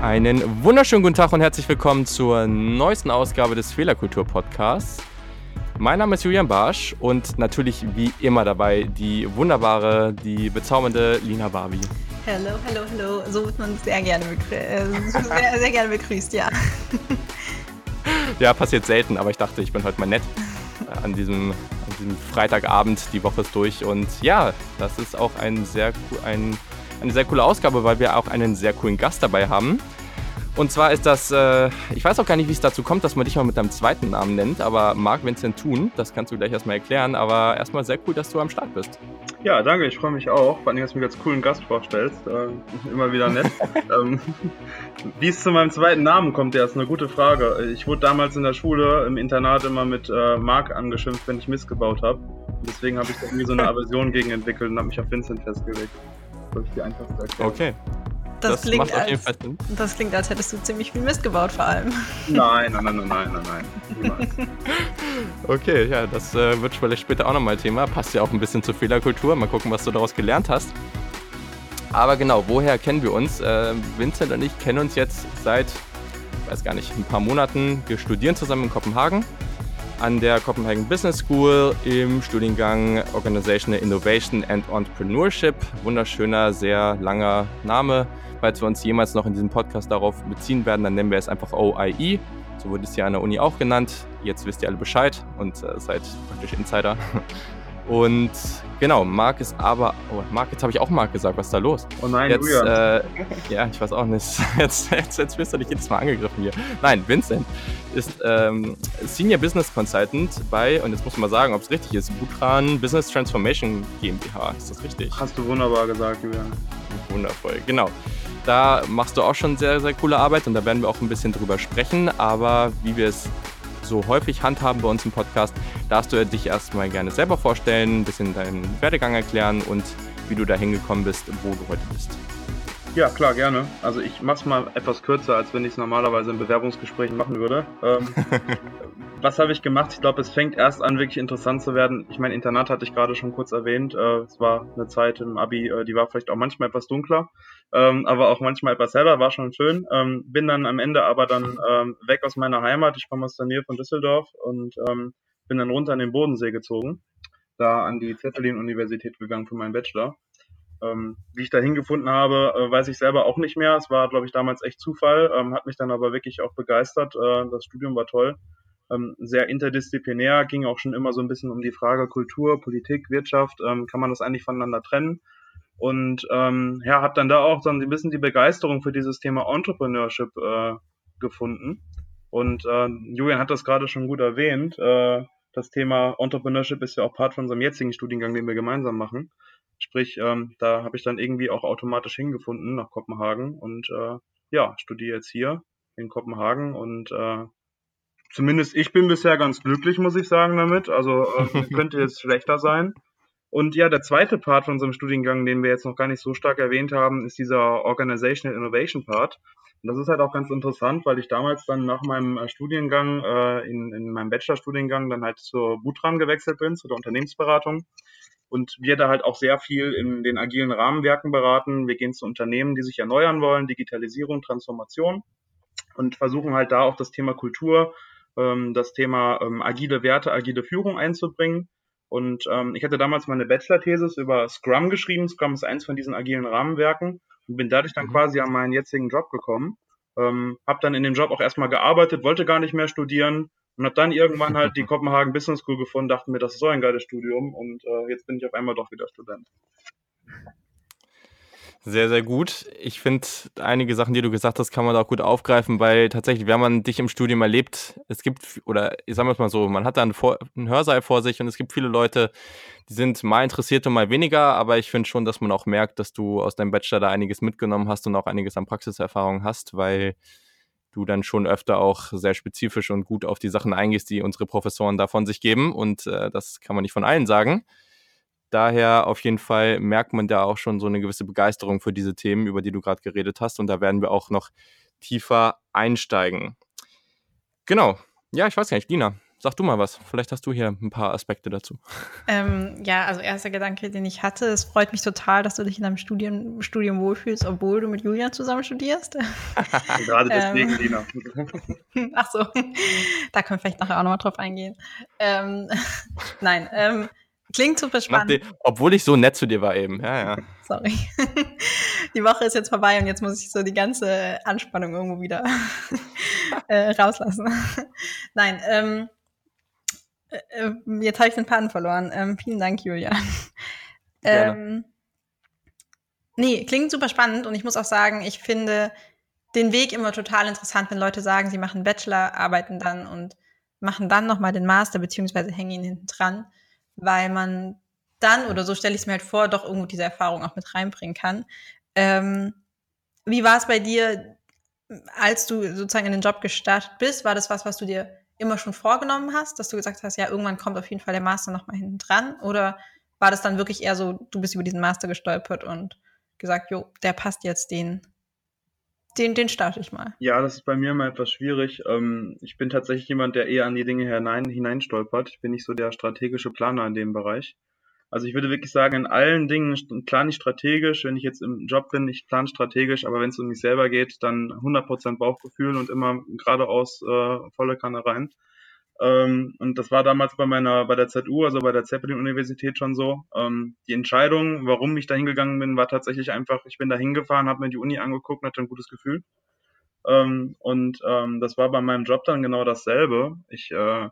Einen wunderschönen guten Tag und herzlich willkommen zur neuesten Ausgabe des Fehlerkultur Podcasts. Mein Name ist Julian Barsch und natürlich wie immer dabei die wunderbare, die bezaubernde Lina Barbie. Hallo, hallo, hallo. So wird man sehr gerne, äh, sehr, sehr gerne begrüßt, ja. Ja, passiert selten, aber ich dachte, ich bin heute mal nett äh, an diesem, an diesem Freitagabend. Die Woche ist durch und ja, das ist auch ein sehr, ein, eine sehr coole Ausgabe, weil wir auch einen sehr coolen Gast dabei haben. Und zwar ist das, äh, ich weiß auch gar nicht, wie es dazu kommt, dass man dich mal mit deinem zweiten Namen nennt, aber Marc Vincent Thun, das kannst du gleich erstmal erklären, aber erstmal sehr cool, dass du am Start bist. Ja, danke, ich freue mich auch, vor allem, dass du mich als coolen Gast vorstellst, äh, immer wieder nett. ähm, wie es zu meinem zweiten Namen kommt, der ist eine gute Frage. Ich wurde damals in der Schule im Internat immer mit äh, Marc angeschimpft, wenn ich Mist gebaut habe. Deswegen habe ich da irgendwie so eine Aversion gegen entwickelt und habe mich auf Vincent festgelegt. Das ist die einfachste Erklärung. Okay. Das, das klingt, als, das klingt, als hättest du ziemlich viel Mist gebaut, vor allem. Nein, nein, nein, nein, nein, nein, niemals. okay, ja, das äh, wird vielleicht später auch nochmal Thema. Passt ja auch ein bisschen zur Fehlerkultur. Mal gucken, was du daraus gelernt hast. Aber genau, woher kennen wir uns? Äh, Vincent und ich kennen uns jetzt seit, ich weiß gar nicht, ein paar Monaten. Wir studieren zusammen in Kopenhagen an der Copenhagen Business School im Studiengang Organizational Innovation and Entrepreneurship. Wunderschöner, sehr langer Name. Falls wir uns jemals noch in diesem Podcast darauf beziehen werden, dann nennen wir es einfach OIE. So wurde es ja an der Uni auch genannt. Jetzt wisst ihr alle Bescheid und äh, seid praktisch Insider. Und genau, Marc ist aber. Oh, Marc, jetzt habe ich auch Marc gesagt. Was ist da los? Oh nein, jetzt, äh, Ja, ich weiß auch nicht. Jetzt, jetzt, jetzt wirst du dich jedes Mal angegriffen hier. Nein, Vincent ist ähm, Senior Business Consultant bei, und jetzt muss man mal sagen, ob es richtig ist, Butran Business Transformation GmbH. Ist das richtig? Hast du wunderbar gesagt, Julian. Wundervoll, genau. Da machst du auch schon sehr, sehr coole Arbeit und da werden wir auch ein bisschen drüber sprechen. Aber wie wir es so häufig handhaben bei uns im Podcast, darfst du dich erstmal gerne selber vorstellen, ein bisschen deinen Werdegang erklären und wie du da hingekommen bist, wo du heute bist. Ja, klar, gerne. Also ich mache es mal etwas kürzer, als wenn ich es normalerweise in Bewerbungsgesprächen machen würde. Ähm, was habe ich gemacht? Ich glaube, es fängt erst an, wirklich interessant zu werden. Ich meine, Internat hatte ich gerade schon kurz erwähnt. Äh, es war eine Zeit im Abi, äh, die war vielleicht auch manchmal etwas dunkler, ähm, aber auch manchmal etwas heller, war schon schön. Ähm, bin dann am Ende aber dann ähm, weg aus meiner Heimat. Ich komme aus der Nähe von Düsseldorf und ähm, bin dann runter an den Bodensee gezogen. Da an die Zetterlin-Universität gegangen für meinen Bachelor. Ähm, wie ich da hingefunden habe, äh, weiß ich selber auch nicht mehr. Es war, glaube ich, damals echt Zufall, ähm, hat mich dann aber wirklich auch begeistert. Äh, das Studium war toll. Ähm, sehr interdisziplinär, ging auch schon immer so ein bisschen um die Frage Kultur, Politik, Wirtschaft, ähm, kann man das eigentlich voneinander trennen? Und ähm, ja, habe dann da auch so ein bisschen die Begeisterung für dieses Thema Entrepreneurship äh, gefunden. Und äh, Julian hat das gerade schon gut erwähnt. Das Thema Entrepreneurship ist ja auch Part von unserem jetzigen Studiengang, den wir gemeinsam machen. Sprich, ähm, da habe ich dann irgendwie auch automatisch hingefunden nach Kopenhagen und äh, ja, studiere jetzt hier in Kopenhagen und äh, zumindest ich bin bisher ganz glücklich, muss ich sagen, damit. Also äh, könnte jetzt schlechter sein. Und ja, der zweite Part von unserem Studiengang, den wir jetzt noch gar nicht so stark erwähnt haben, ist dieser Organizational Innovation Part. Und das ist halt auch ganz interessant, weil ich damals dann nach meinem äh, Studiengang, äh, in, in meinem Bachelorstudiengang, dann halt zur Butram gewechselt bin, zu der Unternehmensberatung und wir da halt auch sehr viel in den agilen Rahmenwerken beraten. Wir gehen zu Unternehmen, die sich erneuern wollen, Digitalisierung, Transformation und versuchen halt da auch das Thema Kultur, ähm, das Thema ähm, agile Werte, agile Führung einzubringen. Und ähm, ich hatte damals meine Bachelor-Thesis über Scrum geschrieben. Scrum ist eins von diesen agilen Rahmenwerken und bin dadurch dann mhm. quasi an meinen jetzigen Job gekommen. Ähm, habe dann in dem Job auch erstmal gearbeitet, wollte gar nicht mehr studieren, und habe dann irgendwann halt die Kopenhagen Business School gefunden, dachte mir, das ist so ein geiles Studium und äh, jetzt bin ich auf einmal doch wieder Student. Sehr, sehr gut. Ich finde, einige Sachen, die du gesagt hast, kann man da auch gut aufgreifen, weil tatsächlich, wenn man dich im Studium erlebt, es gibt, oder ich sage mal so, man hat da einen, vor einen Hörsaal vor sich und es gibt viele Leute, die sind mal interessiert und mal weniger, aber ich finde schon, dass man auch merkt, dass du aus deinem Bachelor da einiges mitgenommen hast und auch einiges an Praxiserfahrung hast, weil du dann schon öfter auch sehr spezifisch und gut auf die Sachen eingehst, die unsere Professoren da von sich geben. Und äh, das kann man nicht von allen sagen. Daher auf jeden Fall merkt man da auch schon so eine gewisse Begeisterung für diese Themen, über die du gerade geredet hast. Und da werden wir auch noch tiefer einsteigen. Genau. Ja, ich weiß gar nicht, Dina, Sag du mal was. Vielleicht hast du hier ein paar Aspekte dazu. Ähm, ja, also erster Gedanke, den ich hatte, es freut mich total, dass du dich in deinem Studium, Studium wohlfühlst, obwohl du mit Julian zusammen studierst. Gerade deswegen, ähm, Dina. Ach so, da können wir vielleicht nachher auch nochmal drauf eingehen. Ähm, nein, ähm, klingt super spannend. Den, obwohl ich so nett zu dir war eben. Ja, ja. Sorry. Die Woche ist jetzt vorbei und jetzt muss ich so die ganze Anspannung irgendwo wieder äh, rauslassen. Nein, ähm, äh, äh, jetzt habe ich den Faden verloren. Ähm, vielen Dank, Julia. Ähm, nee, klingt super spannend und ich muss auch sagen, ich finde den Weg immer total interessant, wenn Leute sagen, sie machen Bachelor, arbeiten dann und machen dann nochmal den Master, beziehungsweise hängen ihn hinten dran, weil man dann, oder so stelle ich es mir halt vor, doch irgendwo diese Erfahrung auch mit reinbringen kann. Ähm, wie war es bei dir, als du sozusagen in den Job gestartet bist? War das was, was du dir immer schon vorgenommen hast, dass du gesagt hast, ja, irgendwann kommt auf jeden Fall der Master nochmal hinten dran? Oder war das dann wirklich eher so, du bist über diesen Master gestolpert und gesagt, jo, der passt jetzt, den, den, den starte ich mal. Ja, das ist bei mir immer etwas schwierig. Ähm, ich bin tatsächlich jemand, der eher an die Dinge hinein, hineinstolpert. Ich bin nicht so der strategische Planer in dem Bereich. Also ich würde wirklich sagen, in allen Dingen plane ich strategisch. Wenn ich jetzt im Job bin, ich plane strategisch, aber wenn es um mich selber geht, dann 100% Bauchgefühl und immer geradeaus äh, volle Kanne rein. Ähm, und das war damals bei meiner, bei der ZU, also bei der Zeppelin-Universität schon so. Ähm, die Entscheidung, warum ich da hingegangen bin, war tatsächlich einfach, ich bin da hingefahren, habe mir die Uni angeguckt und hatte ein gutes Gefühl. Ähm, und ähm, das war bei meinem Job dann genau dasselbe. Ich äh,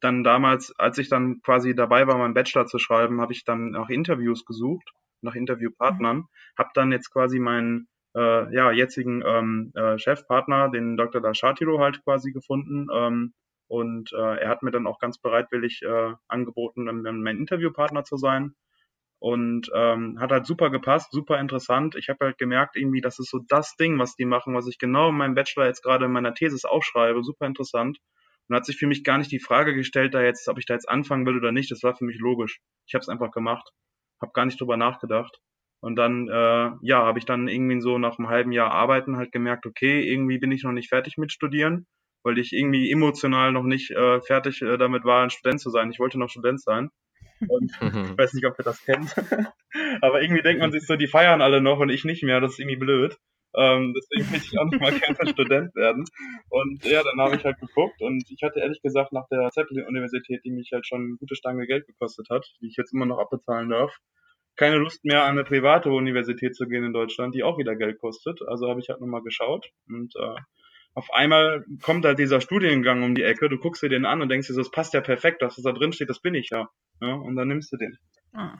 dann damals, als ich dann quasi dabei war, meinen Bachelor zu schreiben, habe ich dann nach Interviews gesucht, nach Interviewpartnern, mhm. habe dann jetzt quasi meinen äh, ja, jetzigen ähm, äh, Chefpartner, den Dr. Dashatiro halt quasi gefunden. Ähm, und äh, er hat mir dann auch ganz bereitwillig äh, angeboten, dann mein Interviewpartner zu sein. Und ähm, hat halt super gepasst, super interessant. Ich habe halt gemerkt, irgendwie, das ist so das Ding, was die machen, was ich genau in meinem Bachelor jetzt gerade in meiner Thesis aufschreibe. Super interessant. Und hat sich für mich gar nicht die Frage gestellt, da jetzt, ob ich da jetzt anfangen will oder nicht. Das war für mich logisch. Ich habe es einfach gemacht, habe gar nicht drüber nachgedacht. Und dann, äh, ja, habe ich dann irgendwie so nach einem halben Jahr Arbeiten halt gemerkt, okay, irgendwie bin ich noch nicht fertig mit Studieren, weil ich irgendwie emotional noch nicht äh, fertig äh, damit war, ein Student zu sein. Ich wollte noch Student sein. Und ich weiß nicht, ob ihr das kennt. Aber irgendwie denkt man sich so, die feiern alle noch und ich nicht mehr. Das ist irgendwie blöd. Ähm, deswegen möchte ich auch noch mal gerne Student werden. Und ja, dann habe ich halt geguckt und ich hatte ehrlich gesagt nach der Zeppelin-Universität, die mich halt schon eine gute Stange Geld gekostet hat, die ich jetzt immer noch abbezahlen darf, keine Lust mehr an eine private Universität zu gehen in Deutschland, die auch wieder Geld kostet. Also habe ich halt nochmal geschaut und äh, auf einmal kommt halt dieser Studiengang um die Ecke, du guckst dir den an und denkst dir so, das passt ja perfekt, dass das da drin steht, das bin ich ja. ja und dann nimmst du den. Ah.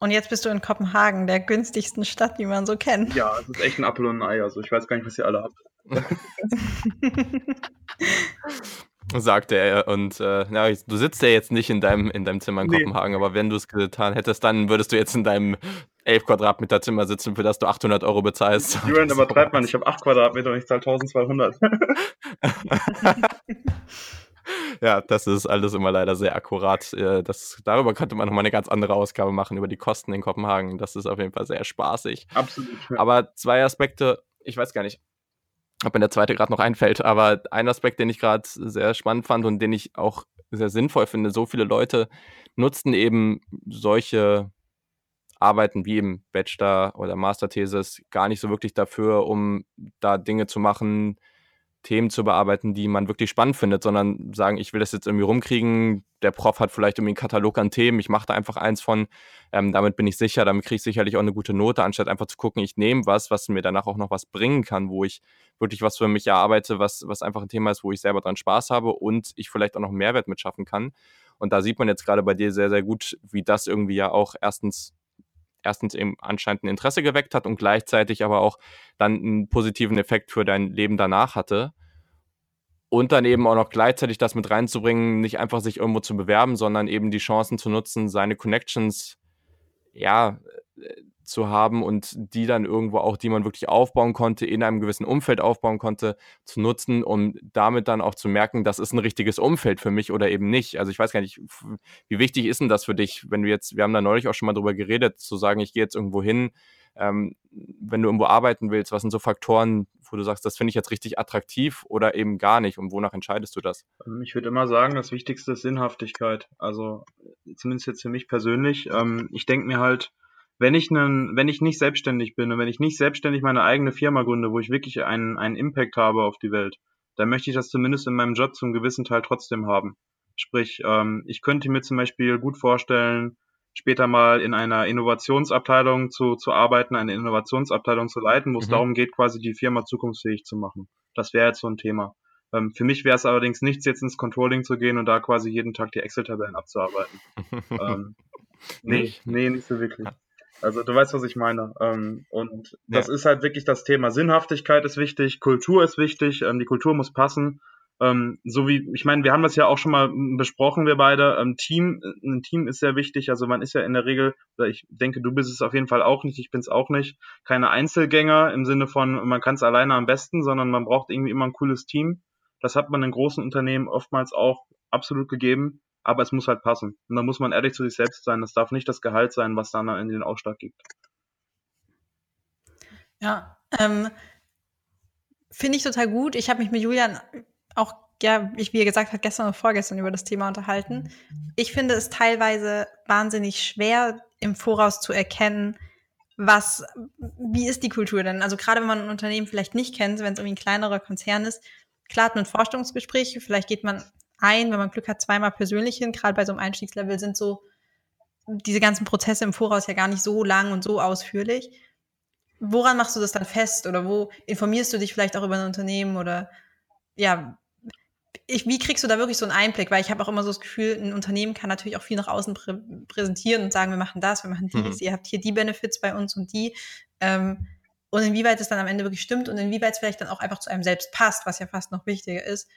Und jetzt bist du in Kopenhagen, der günstigsten Stadt, die man so kennt. Ja, es ist echt ein Apfel und ein Ei. Also ich weiß gar nicht, was ihr alle habt. sagte er. Und äh, na, du sitzt ja jetzt nicht in deinem, in deinem Zimmer in nee. Kopenhagen, aber wenn du es getan hättest, dann würdest du jetzt in deinem 11 Quadratmeter Zimmer sitzen, für das du 800 Euro bezahlst. Julian, übertreibt man. Ich habe 8 Quadratmeter und ich zahle 1200. ja, das ist alles immer leider sehr akkurat. Äh, das, darüber könnte man nochmal eine ganz andere Ausgabe machen, über die Kosten in Kopenhagen. Das ist auf jeden Fall sehr spaßig. Absolut. Aber zwei Aspekte, ich weiß gar nicht, ob mir der zweite gerade noch einfällt, aber ein Aspekt, den ich gerade sehr spannend fand und den ich auch sehr sinnvoll finde, so viele Leute nutzen eben solche Arbeiten wie im Bachelor- oder Masterthesis gar nicht so wirklich dafür, um da Dinge zu machen, Themen zu bearbeiten, die man wirklich spannend findet, sondern sagen, ich will das jetzt irgendwie rumkriegen. Der Prof hat vielleicht irgendwie einen Katalog an Themen, ich mache da einfach eins von. Ähm, damit bin ich sicher, damit kriege ich sicherlich auch eine gute Note, anstatt einfach zu gucken, ich nehme was, was mir danach auch noch was bringen kann, wo ich wirklich was für mich erarbeite, was, was einfach ein Thema ist, wo ich selber dran Spaß habe und ich vielleicht auch noch Mehrwert mitschaffen kann. Und da sieht man jetzt gerade bei dir sehr, sehr gut, wie das irgendwie ja auch erstens erstens eben anscheinend ein Interesse geweckt hat und gleichzeitig aber auch dann einen positiven Effekt für dein Leben danach hatte. Und dann eben auch noch gleichzeitig das mit reinzubringen, nicht einfach sich irgendwo zu bewerben, sondern eben die Chancen zu nutzen, seine Connections, ja, äh, zu haben und die dann irgendwo auch, die man wirklich aufbauen konnte, in einem gewissen Umfeld aufbauen konnte, zu nutzen, um damit dann auch zu merken, das ist ein richtiges Umfeld für mich oder eben nicht. Also ich weiß gar nicht, wie wichtig ist denn das für dich, wenn du jetzt, wir haben da neulich auch schon mal drüber geredet, zu sagen, ich gehe jetzt irgendwo hin, Ähm, wenn du irgendwo arbeiten willst, was sind so Faktoren, wo du sagst, das finde ich jetzt richtig attraktiv oder eben gar nicht und wonach entscheidest du das? Ähm, ich würde immer sagen, das Wichtigste ist Sinnhaftigkeit. Also zumindest jetzt für mich persönlich. Ähm, ich denke mir halt, wenn ich, einen, wenn ich nicht selbstständig bin und wenn ich nicht selbstständig meine eigene Firma gründe, wo ich wirklich einen, einen Impact habe auf die Welt, dann möchte ich das zumindest in meinem Job zum gewissen Teil trotzdem haben. Sprich, ähm, ich könnte mir zum Beispiel gut vorstellen, später mal in einer Innovationsabteilung zu, zu arbeiten, eine Innovationsabteilung zu leiten, wo es mhm. darum geht, quasi die Firma zukunftsfähig zu machen. Das wäre jetzt so ein Thema. Ähm, für mich wäre es allerdings nichts, jetzt ins Controlling zu gehen und da quasi jeden Tag die Excel-Tabellen abzuarbeiten. ähm, nee, nee, nicht so wirklich. Also du weißt, was ich meine. Ähm, und das ja. ist halt wirklich das Thema. Sinnhaftigkeit ist wichtig, Kultur ist wichtig, ähm, die Kultur muss passen. Ähm, so wie, ich meine, wir haben das ja auch schon mal besprochen, wir beide. Team, ein Team ist sehr wichtig. Also man ist ja in der Regel, ich denke, du bist es auf jeden Fall auch nicht, ich bin es auch nicht, keine Einzelgänger im Sinne von, man kann es alleine am besten, sondern man braucht irgendwie immer ein cooles Team. Das hat man in großen Unternehmen oftmals auch absolut gegeben, aber es muss halt passen. Und da muss man ehrlich zu sich selbst sein. Das darf nicht das Gehalt sein, was dann in den Ausschlag gibt. Ja, ähm, finde ich total gut. Ich habe mich mit Julian auch, ja, ich, wie er gesagt hat, gestern und vorgestern über das Thema unterhalten. Ich finde es teilweise wahnsinnig schwer, im Voraus zu erkennen, was, wie ist die Kultur denn? Also gerade wenn man ein Unternehmen vielleicht nicht kennt, wenn es irgendwie ein kleinerer Konzern ist, klar hat man Forschungsgespräche, vielleicht geht man ein, wenn man Glück hat, zweimal persönlich hin. Gerade bei so einem Einstiegslevel sind so diese ganzen Prozesse im Voraus ja gar nicht so lang und so ausführlich. Woran machst du das dann fest? Oder wo informierst du dich vielleicht auch über ein Unternehmen? Oder ja, ich, wie kriegst du da wirklich so einen Einblick? Weil ich habe auch immer so das Gefühl, ein Unternehmen kann natürlich auch viel nach außen prä präsentieren und sagen, wir machen das, wir machen dies, mhm. ihr habt hier die Benefits bei uns und die. Ähm, und inwieweit es dann am Ende wirklich stimmt und inwieweit es vielleicht dann auch einfach zu einem selbst passt, was ja fast noch wichtiger ist,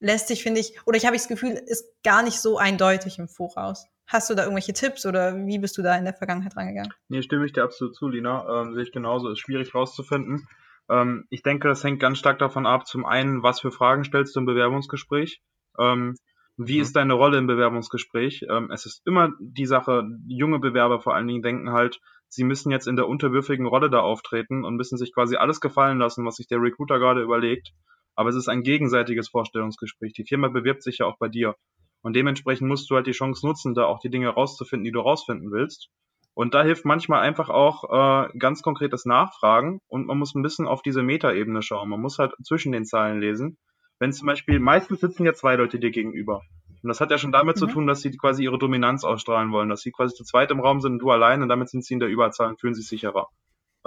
lässt sich, finde ich, oder ich habe das Gefühl, ist gar nicht so eindeutig im Voraus. Hast du da irgendwelche Tipps oder wie bist du da in der Vergangenheit rangegangen? Nee, stimme ich dir absolut zu, Lina. Ähm, sehe ich genauso. Ist schwierig rauszufinden. Ähm, ich denke, das hängt ganz stark davon ab, zum einen, was für Fragen stellst du im Bewerbungsgespräch? Ähm, wie mhm. ist deine Rolle im Bewerbungsgespräch? Ähm, es ist immer die Sache, junge Bewerber vor allen Dingen denken halt, sie müssen jetzt in der unterwürfigen Rolle da auftreten und müssen sich quasi alles gefallen lassen, was sich der Recruiter gerade überlegt. Aber es ist ein gegenseitiges Vorstellungsgespräch. Die Firma bewirbt sich ja auch bei dir. Und dementsprechend musst du halt die Chance nutzen, da auch die Dinge rauszufinden, die du rausfinden willst. Und da hilft manchmal einfach auch äh, ganz konkretes Nachfragen und man muss ein bisschen auf diese Metaebene schauen. Man muss halt zwischen den Zahlen lesen. Wenn zum Beispiel, meistens sitzen ja zwei Leute dir gegenüber. Und das hat ja schon damit mhm. zu tun, dass sie quasi ihre Dominanz ausstrahlen wollen, dass sie quasi zu zweit im Raum sind und du allein und damit sind sie in der Überzahl und fühlen sich sicherer.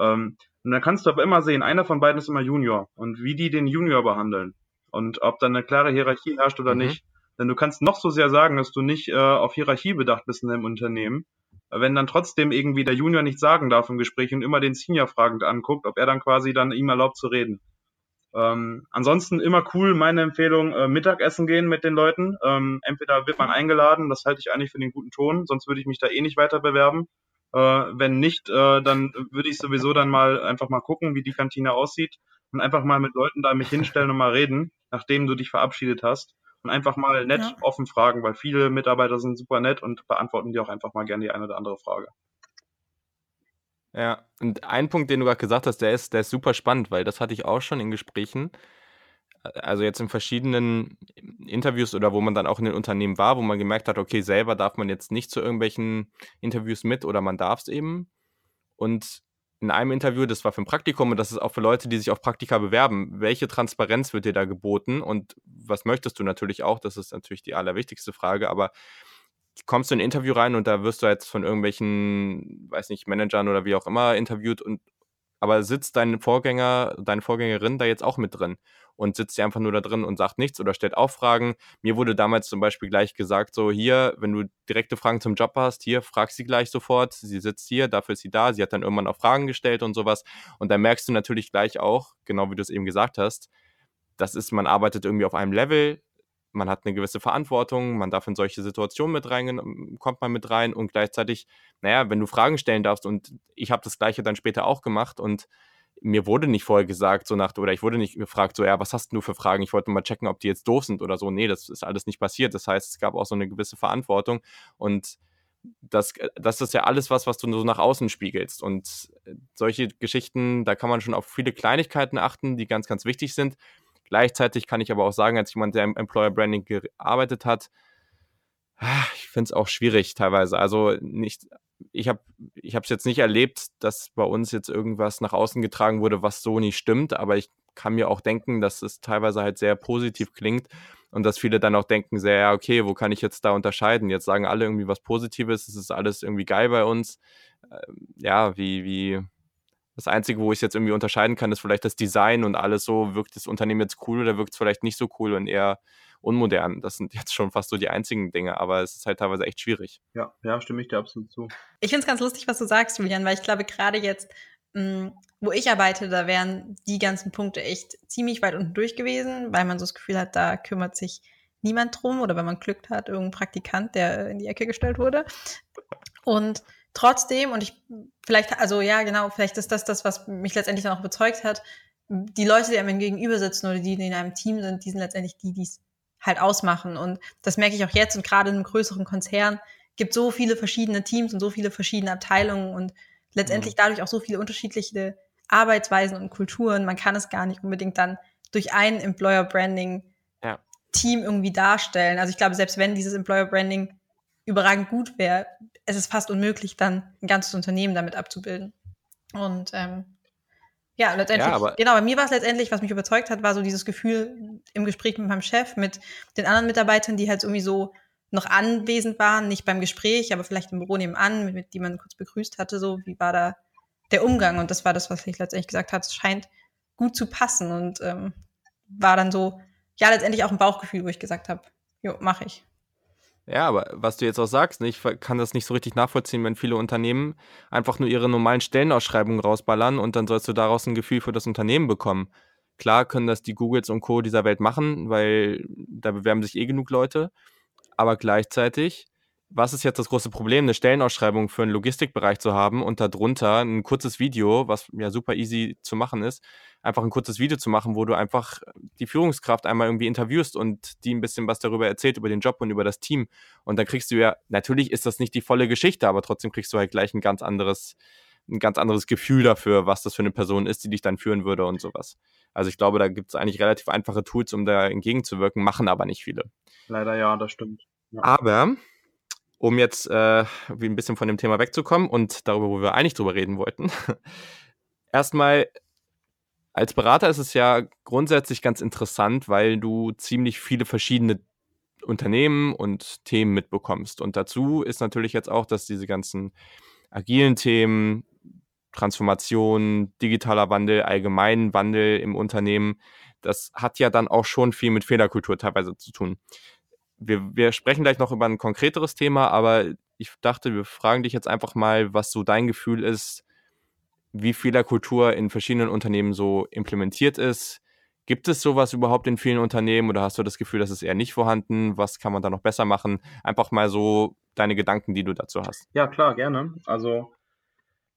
Ähm, und dann kannst du aber immer sehen, einer von beiden ist immer Junior und wie die den Junior behandeln und ob dann eine klare Hierarchie herrscht oder mhm. nicht. Denn du kannst noch so sehr sagen, dass du nicht äh, auf Hierarchie bedacht bist in deinem Unternehmen wenn dann trotzdem irgendwie der Junior nichts sagen darf im Gespräch und immer den Senior fragend anguckt, ob er dann quasi dann ihm erlaubt zu reden. Ähm, ansonsten immer cool, meine Empfehlung, äh, Mittagessen gehen mit den Leuten. Ähm, entweder wird man eingeladen, das halte ich eigentlich für den guten Ton, sonst würde ich mich da eh nicht weiter bewerben. Äh, wenn nicht, äh, dann würde ich sowieso dann mal einfach mal gucken, wie die Kantine aussieht und einfach mal mit Leuten da mich hinstellen und mal reden, nachdem du dich verabschiedet hast und einfach mal nett ja. offen fragen, weil viele Mitarbeiter sind super nett und beantworten dir auch einfach mal gerne die eine oder andere Frage. Ja, und ein Punkt, den du gerade gesagt hast, der ist, der ist super spannend, weil das hatte ich auch schon in Gesprächen. Also jetzt in verschiedenen Interviews oder wo man dann auch in den Unternehmen war, wo man gemerkt hat, okay, selber darf man jetzt nicht zu irgendwelchen Interviews mit oder man darf es eben. Und in einem Interview, das war für ein Praktikum und das ist auch für Leute, die sich auf Praktika bewerben. Welche Transparenz wird dir da geboten und was möchtest du natürlich auch? Das ist natürlich die allerwichtigste Frage, aber kommst du in ein Interview rein und da wirst du jetzt von irgendwelchen, weiß nicht, Managern oder wie auch immer interviewt und aber sitzt dein Vorgänger, deine Vorgängerin da jetzt auch mit drin und sitzt sie einfach nur da drin und sagt nichts oder stellt auch Fragen. Mir wurde damals zum Beispiel gleich gesagt, so hier, wenn du direkte Fragen zum Job hast, hier, frag sie gleich sofort. Sie sitzt hier, dafür ist sie da. Sie hat dann irgendwann auch Fragen gestellt und sowas. Und da merkst du natürlich gleich auch, genau wie du es eben gesagt hast, das ist, man arbeitet irgendwie auf einem Level, man hat eine gewisse Verantwortung, man darf in solche Situationen mit rein, kommt man mit rein und gleichzeitig, naja, wenn du Fragen stellen darfst und ich habe das gleiche dann später auch gemacht und mir wurde nicht vorher gesagt, so nach, oder ich wurde nicht gefragt, so, ja, was hast du für Fragen? Ich wollte mal checken, ob die jetzt doof sind oder so. Nee, das ist alles nicht passiert. Das heißt, es gab auch so eine gewisse Verantwortung und das, das ist ja alles was, was du so nach außen spiegelst. Und äh, solche Geschichten, da kann man schon auf viele Kleinigkeiten achten, die ganz, ganz wichtig sind. Gleichzeitig kann ich aber auch sagen, als jemand, der im Employer Branding gearbeitet hat, ah, ich finde es auch schwierig teilweise. Also nicht, ich habe ich es jetzt nicht erlebt, dass bei uns jetzt irgendwas nach außen getragen wurde, was so nicht stimmt, aber ich kann mir auch denken, dass es teilweise halt sehr positiv klingt und dass viele dann auch denken, sehr, ja, okay, wo kann ich jetzt da unterscheiden? Jetzt sagen alle irgendwie was Positives, es ist alles irgendwie geil bei uns. Ähm, ja, wie, wie, das Einzige, wo ich es jetzt irgendwie unterscheiden kann, ist vielleicht das Design und alles so, wirkt das Unternehmen jetzt cool oder wirkt es vielleicht nicht so cool und eher unmodern. Das sind jetzt schon fast so die einzigen Dinge, aber es ist halt teilweise echt schwierig. Ja, ja, stimme ich dir absolut zu. Ich finde es ganz lustig, was du sagst, Julian, weil ich glaube, gerade jetzt, mh, hm, wo ich arbeite, da wären die ganzen Punkte echt ziemlich weit unten durch gewesen, weil man so das Gefühl hat, da kümmert sich niemand drum oder wenn man Glück hat, irgendein Praktikant, der in die Ecke gestellt wurde. Und trotzdem, und ich vielleicht, also ja, genau, vielleicht ist das das, was mich letztendlich dann auch überzeugt hat, die Leute, die einem gegenüber sitzen oder die, die in einem Team sind, die sind letztendlich die, die es halt ausmachen. Und das merke ich auch jetzt und gerade in einem größeren Konzern gibt so viele verschiedene Teams und so viele verschiedene Abteilungen und letztendlich mhm. dadurch auch so viele unterschiedliche Arbeitsweisen und Kulturen. Man kann es gar nicht unbedingt dann durch ein Employer Branding. Team irgendwie darstellen. Also ich glaube, selbst wenn dieses Employer Branding überragend gut wäre, es ist fast unmöglich, dann ein ganzes Unternehmen damit abzubilden. Und ähm, ja, letztendlich, ja, genau, bei mir war es letztendlich, was mich überzeugt hat, war so dieses Gefühl im Gespräch mit meinem Chef, mit den anderen Mitarbeitern, die halt irgendwie so noch anwesend waren, nicht beim Gespräch, aber vielleicht im Büro nebenan, mit, mit die man kurz begrüßt hatte, so, wie war da der Umgang? Und das war das, was ich letztendlich gesagt habe, es scheint gut zu passen und ähm, war dann so, ja, letztendlich auch ein Bauchgefühl, wo ich gesagt habe, jo, mache ich. Ja, aber was du jetzt auch sagst, ne, ich kann das nicht so richtig nachvollziehen, wenn viele Unternehmen einfach nur ihre normalen Stellenausschreibungen rausballern und dann sollst du daraus ein Gefühl für das Unternehmen bekommen. Klar können das die Googles und Co. dieser Welt machen, weil da bewerben sich eh genug Leute. Aber gleichzeitig was ist jetzt das große Problem, eine Stellenausschreibung für einen Logistikbereich zu haben und darunter ein kurzes Video, was ja super easy zu machen ist, einfach ein kurzes Video zu machen, wo du einfach die Führungskraft einmal irgendwie interviewst und die ein bisschen was darüber erzählt, über den Job und über das Team. Und dann kriegst du ja, natürlich ist das nicht die volle Geschichte, aber trotzdem kriegst du halt gleich ein ganz anderes, ein ganz anderes Gefühl dafür, was das für eine Person ist, die dich dann führen würde und sowas. Also ich glaube, da gibt es eigentlich relativ einfache Tools, um da entgegenzuwirken, machen aber nicht viele. Leider ja, das stimmt. Ja. Aber um jetzt äh, wie ein bisschen von dem Thema wegzukommen und darüber, wo wir eigentlich drüber reden wollten. Erstmal, als Berater ist es ja grundsätzlich ganz interessant, weil du ziemlich viele verschiedene Unternehmen und Themen mitbekommst. Und dazu ist natürlich jetzt auch, dass diese ganzen agilen Themen, Transformation, digitaler Wandel, allgemeinen Wandel im Unternehmen, das hat ja dann auch schon viel mit Fehlerkultur teilweise zu tun wir, wir sprechen gleich noch über ein konkreteres Thema, aber ich dachte, wir fragen dich jetzt einfach mal, was so dein Gefühl ist, wie Fehlerkultur in verschiedenen Unternehmen so implementiert ist. Gibt es sowas überhaupt in vielen Unternehmen oder hast du das Gefühl, dass es eher nicht vorhanden? Was kann man da noch besser machen? Einfach mal so deine Gedanken, die du dazu hast. Ja, klar, gerne. Also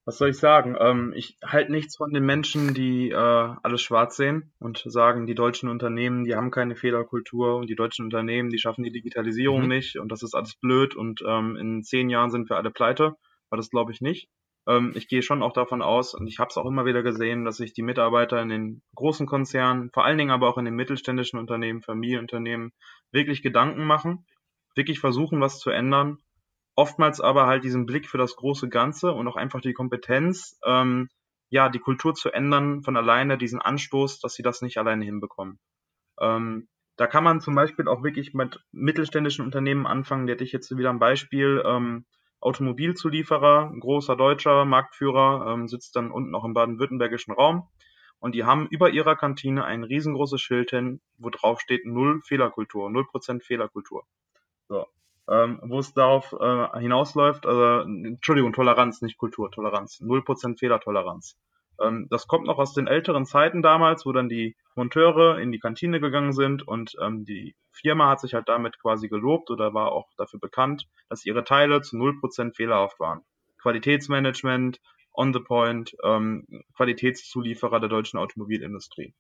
was soll ich sagen? Ähm, ich halte nichts von den Menschen, die äh, alles schwarz sehen und sagen, die deutschen Unternehmen, die haben keine Fehlerkultur und die deutschen Unternehmen, die schaffen die Digitalisierung mhm. nicht und das ist alles blöd und ähm, in zehn Jahren sind wir alle pleite. Aber das glaube ich nicht. Ähm, ich gehe schon auch davon aus und ich habe es auch immer wieder gesehen, dass sich die Mitarbeiter in den großen Konzernen, vor allen Dingen aber auch in den mittelständischen Unternehmen, Familienunternehmen, wirklich Gedanken machen, wirklich versuchen, was zu ändern oftmals aber halt diesen Blick für das große Ganze und auch einfach die Kompetenz, ähm, ja, die Kultur zu ändern von alleine, diesen Anstoß, dass sie das nicht alleine hinbekommen. Ähm, da kann man zum Beispiel auch wirklich mit mittelständischen Unternehmen anfangen. Der hätte ich jetzt wieder ein Beispiel. Ähm, Automobilzulieferer, großer deutscher Marktführer, ähm, sitzt dann unten auch im baden-württembergischen Raum. Und die haben über ihrer Kantine ein riesengroßes Schild hin, wo drauf steht Null Fehlerkultur, Null Prozent Fehlerkultur. So ähm, wo es darauf äh, hinausläuft, also, Entschuldigung, Toleranz, nicht Kultur, Toleranz, 0% Fehlertoleranz. Ähm, das kommt noch aus den älteren Zeiten damals, wo dann die Monteure in die Kantine gegangen sind und ähm, die Firma hat sich halt damit quasi gelobt oder war auch dafür bekannt, dass ihre Teile zu 0% fehlerhaft waren. Qualitätsmanagement, on the point, ähm, Qualitätszulieferer der deutschen Automobilindustrie.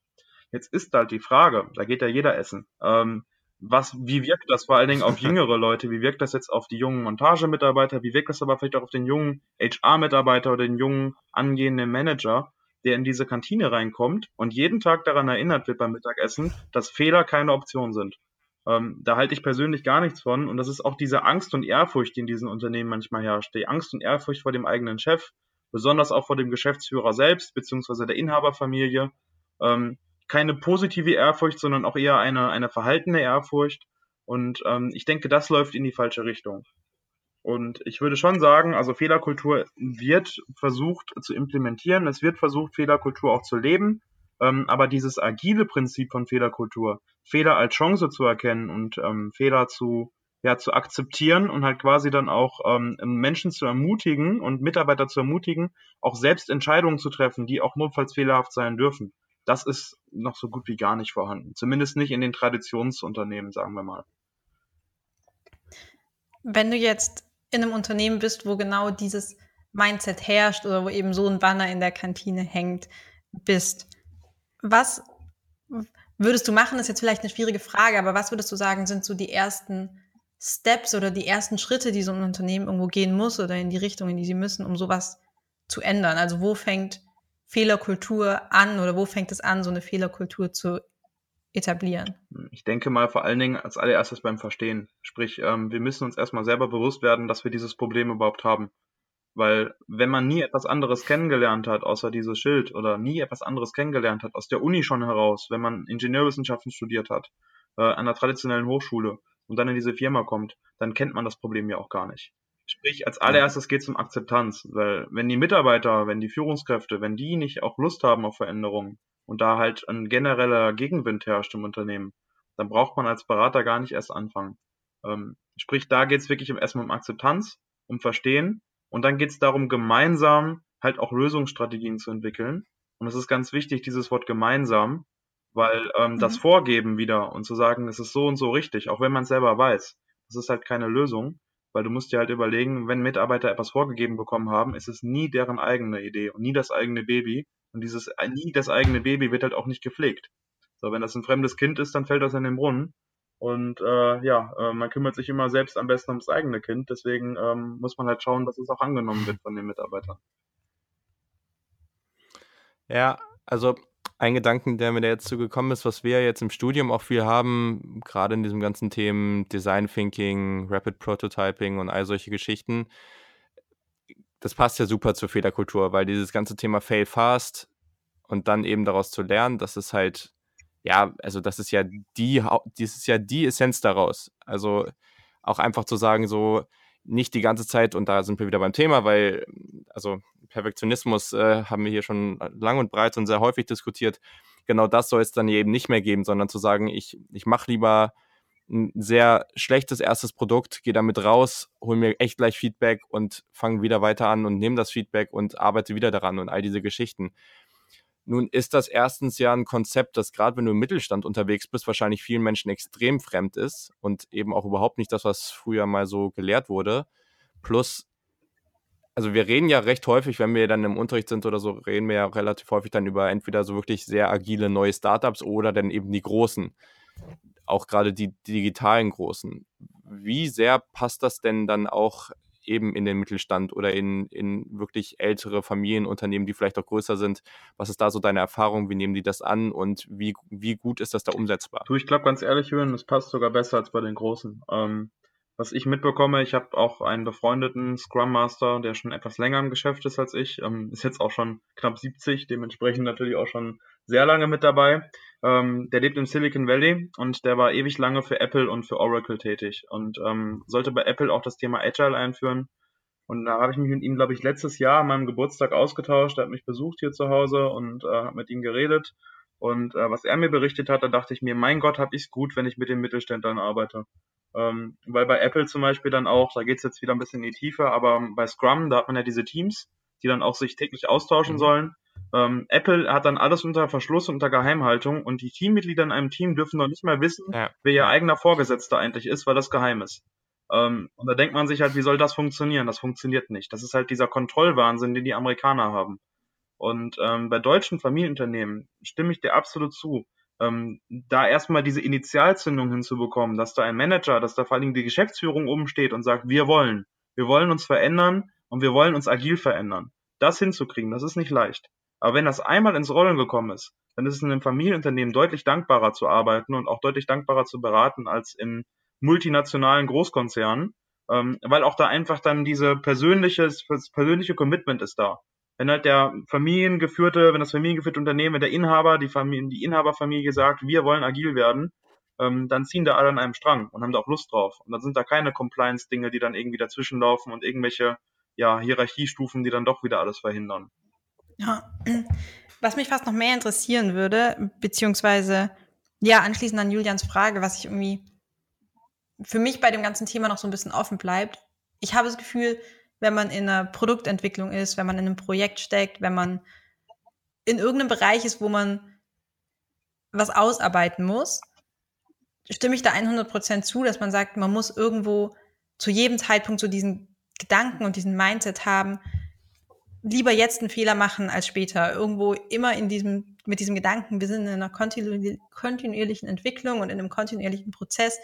Jetzt ist halt die Frage, da geht ja jeder essen. Ähm, was, wie wirkt das vor allen Dingen auf jüngere Leute? Wie wirkt das jetzt auf die jungen Montagemitarbeiter? Wie wirkt das aber vielleicht auch auf den jungen HR-Mitarbeiter oder den jungen angehenden Manager, der in diese Kantine reinkommt und jeden Tag daran erinnert wird beim Mittagessen, dass Fehler keine Option sind? Ähm, da halte ich persönlich gar nichts von. Und das ist auch diese Angst und Ehrfurcht, die in diesen Unternehmen manchmal herrscht. Die Angst und Ehrfurcht vor dem eigenen Chef, besonders auch vor dem Geschäftsführer selbst, beziehungsweise der Inhaberfamilie. Ähm, keine positive Ehrfurcht, sondern auch eher eine, eine verhaltene Ehrfurcht. Und ähm, ich denke, das läuft in die falsche Richtung. Und ich würde schon sagen, also Fehlerkultur wird versucht zu implementieren, es wird versucht, Fehlerkultur auch zu leben. Ähm, aber dieses agile Prinzip von Fehlerkultur, Fehler als Chance zu erkennen und ähm, Fehler zu, ja, zu akzeptieren und halt quasi dann auch ähm, Menschen zu ermutigen und Mitarbeiter zu ermutigen, auch selbst Entscheidungen zu treffen, die auch notfalls fehlerhaft sein dürfen das ist noch so gut wie gar nicht vorhanden. Zumindest nicht in den Traditionsunternehmen, sagen wir mal. Wenn du jetzt in einem Unternehmen bist, wo genau dieses Mindset herrscht oder wo eben so ein Banner in der Kantine hängt, bist, was würdest du machen? ist jetzt vielleicht eine schwierige Frage, aber was würdest du sagen, sind so die ersten Steps oder die ersten Schritte, die so ein Unternehmen irgendwo gehen muss oder in die Richtung, in die sie müssen, um sowas zu ändern? Also wo fängt Fehlerkultur an oder wo fängt es an, so eine Fehlerkultur zu etablieren? Ich denke mal vor allen Dingen als allererstes beim Verstehen. Sprich, ähm, wir müssen uns erstmal selber bewusst werden, dass wir dieses Problem überhaupt haben. Weil wenn man nie etwas anderes kennengelernt hat, außer dieses Schild, oder nie etwas anderes kennengelernt hat, aus der Uni schon heraus, wenn man Ingenieurwissenschaften studiert hat, äh, an einer traditionellen Hochschule und dann in diese Firma kommt, dann kennt man das Problem ja auch gar nicht. Sprich, als allererstes geht es um Akzeptanz, weil wenn die Mitarbeiter, wenn die Führungskräfte, wenn die nicht auch Lust haben auf Veränderungen und da halt ein genereller Gegenwind herrscht im Unternehmen, dann braucht man als Berater gar nicht erst anfangen. Ähm, sprich, da geht es wirklich erstmal um Akzeptanz, um Verstehen und dann geht es darum, gemeinsam halt auch Lösungsstrategien zu entwickeln. Und es ist ganz wichtig, dieses Wort gemeinsam, weil ähm, mhm. das Vorgeben wieder und zu sagen, es ist so und so richtig, auch wenn man es selber weiß, das ist halt keine Lösung weil du musst dir halt überlegen, wenn Mitarbeiter etwas vorgegeben bekommen haben, ist es nie deren eigene Idee und nie das eigene Baby. Und dieses äh, nie das eigene Baby wird halt auch nicht gepflegt. So, wenn das ein fremdes Kind ist, dann fällt das in den Brunnen. Und äh, ja, äh, man kümmert sich immer selbst am besten ums eigene Kind. Deswegen ähm, muss man halt schauen, dass es auch angenommen wird von den Mitarbeitern. Ja, also ein Gedanken, der mir da jetzt zugekommen ist, was wir jetzt im Studium auch viel haben, gerade in diesem ganzen Themen Design Thinking, Rapid Prototyping und all solche Geschichten, das passt ja super zur Fehlerkultur, weil dieses ganze Thema Fail Fast und dann eben daraus zu lernen, das ist halt, ja, also das ist ja die, das ist ja die Essenz daraus. Also auch einfach zu sagen, so nicht die ganze Zeit, und da sind wir wieder beim Thema, weil, also Perfektionismus äh, haben wir hier schon lang und breit und sehr häufig diskutiert. Genau das soll es dann eben nicht mehr geben, sondern zu sagen, ich, ich mache lieber ein sehr schlechtes erstes Produkt, gehe damit raus, hole mir echt gleich Feedback und fange wieder weiter an und nehme das Feedback und arbeite wieder daran und all diese Geschichten. Nun ist das erstens ja ein Konzept, das gerade wenn du im Mittelstand unterwegs bist, wahrscheinlich vielen Menschen extrem fremd ist und eben auch überhaupt nicht das, was früher mal so gelehrt wurde. Plus also wir reden ja recht häufig, wenn wir dann im Unterricht sind oder so, reden wir ja relativ häufig dann über entweder so wirklich sehr agile neue Startups oder dann eben die großen, auch gerade die digitalen großen. Wie sehr passt das denn dann auch eben in den Mittelstand oder in, in wirklich ältere Familienunternehmen, die vielleicht auch größer sind? Was ist da so deine Erfahrung? Wie nehmen die das an und wie, wie gut ist das da umsetzbar? Du, ich glaube ganz ehrlich, Hören, das passt sogar besser als bei den Großen. Ähm, was ich mitbekomme, ich habe auch einen befreundeten Scrum Master, der schon etwas länger im Geschäft ist als ich, ähm, ist jetzt auch schon knapp 70, dementsprechend natürlich auch schon sehr lange mit dabei. Ähm, der lebt im Silicon Valley und der war ewig lange für Apple und für Oracle tätig und ähm, sollte bei Apple auch das Thema Agile einführen. Und da habe ich mich mit ihm, glaube ich, letztes Jahr an meinem Geburtstag ausgetauscht. Er hat mich besucht hier zu Hause und äh, habe mit ihm geredet. Und äh, was er mir berichtet hat, da dachte ich mir, mein Gott, habe ich es gut, wenn ich mit den Mittelständlern arbeite. Ähm, weil bei Apple zum Beispiel dann auch, da geht es jetzt wieder ein bisschen in die Tiefe, aber bei Scrum, da hat man ja diese Teams, die dann auch sich täglich austauschen mhm. sollen. Ähm, Apple hat dann alles unter Verschluss, unter Geheimhaltung und die Teammitglieder in einem Team dürfen noch nicht mal wissen, ja. wer ihr eigener Vorgesetzter eigentlich ist, weil das geheim ist. Ähm, und da denkt man sich halt, wie soll das funktionieren? Das funktioniert nicht. Das ist halt dieser Kontrollwahnsinn, den die Amerikaner haben. Und ähm, bei deutschen Familienunternehmen stimme ich dir absolut zu ähm, da erstmal diese Initialzündung hinzubekommen, dass da ein Manager, dass da vor allen Dingen die Geschäftsführung oben steht und sagt, wir wollen, wir wollen uns verändern und wir wollen uns agil verändern. Das hinzukriegen, das ist nicht leicht. Aber wenn das einmal ins Rollen gekommen ist, dann ist es in einem Familienunternehmen deutlich dankbarer zu arbeiten und auch deutlich dankbarer zu beraten als in multinationalen Großkonzernen, ähm, weil auch da einfach dann diese persönliche, persönliche Commitment ist da wenn halt der familiengeführte, wenn das familiengeführte Unternehmen, der Inhaber, die Familie, die Inhaberfamilie sagt, wir wollen agil werden, ähm, dann ziehen da alle an einem Strang und haben da auch Lust drauf. Und dann sind da keine Compliance-Dinge, die dann irgendwie dazwischenlaufen und irgendwelche ja, Hierarchiestufen, die dann doch wieder alles verhindern. Ja, was mich fast noch mehr interessieren würde, beziehungsweise ja, anschließend an Julians Frage, was ich irgendwie für mich bei dem ganzen Thema noch so ein bisschen offen bleibt. Ich habe das Gefühl, wenn man in einer Produktentwicklung ist, wenn man in einem Projekt steckt, wenn man in irgendeinem Bereich ist, wo man was ausarbeiten muss, stimme ich da 100% zu, dass man sagt, man muss irgendwo zu jedem Zeitpunkt so diesen Gedanken und diesen Mindset haben, lieber jetzt einen Fehler machen als später. Irgendwo immer in diesem, mit diesem Gedanken, wir sind in einer kontinuierlichen Entwicklung und in einem kontinuierlichen Prozess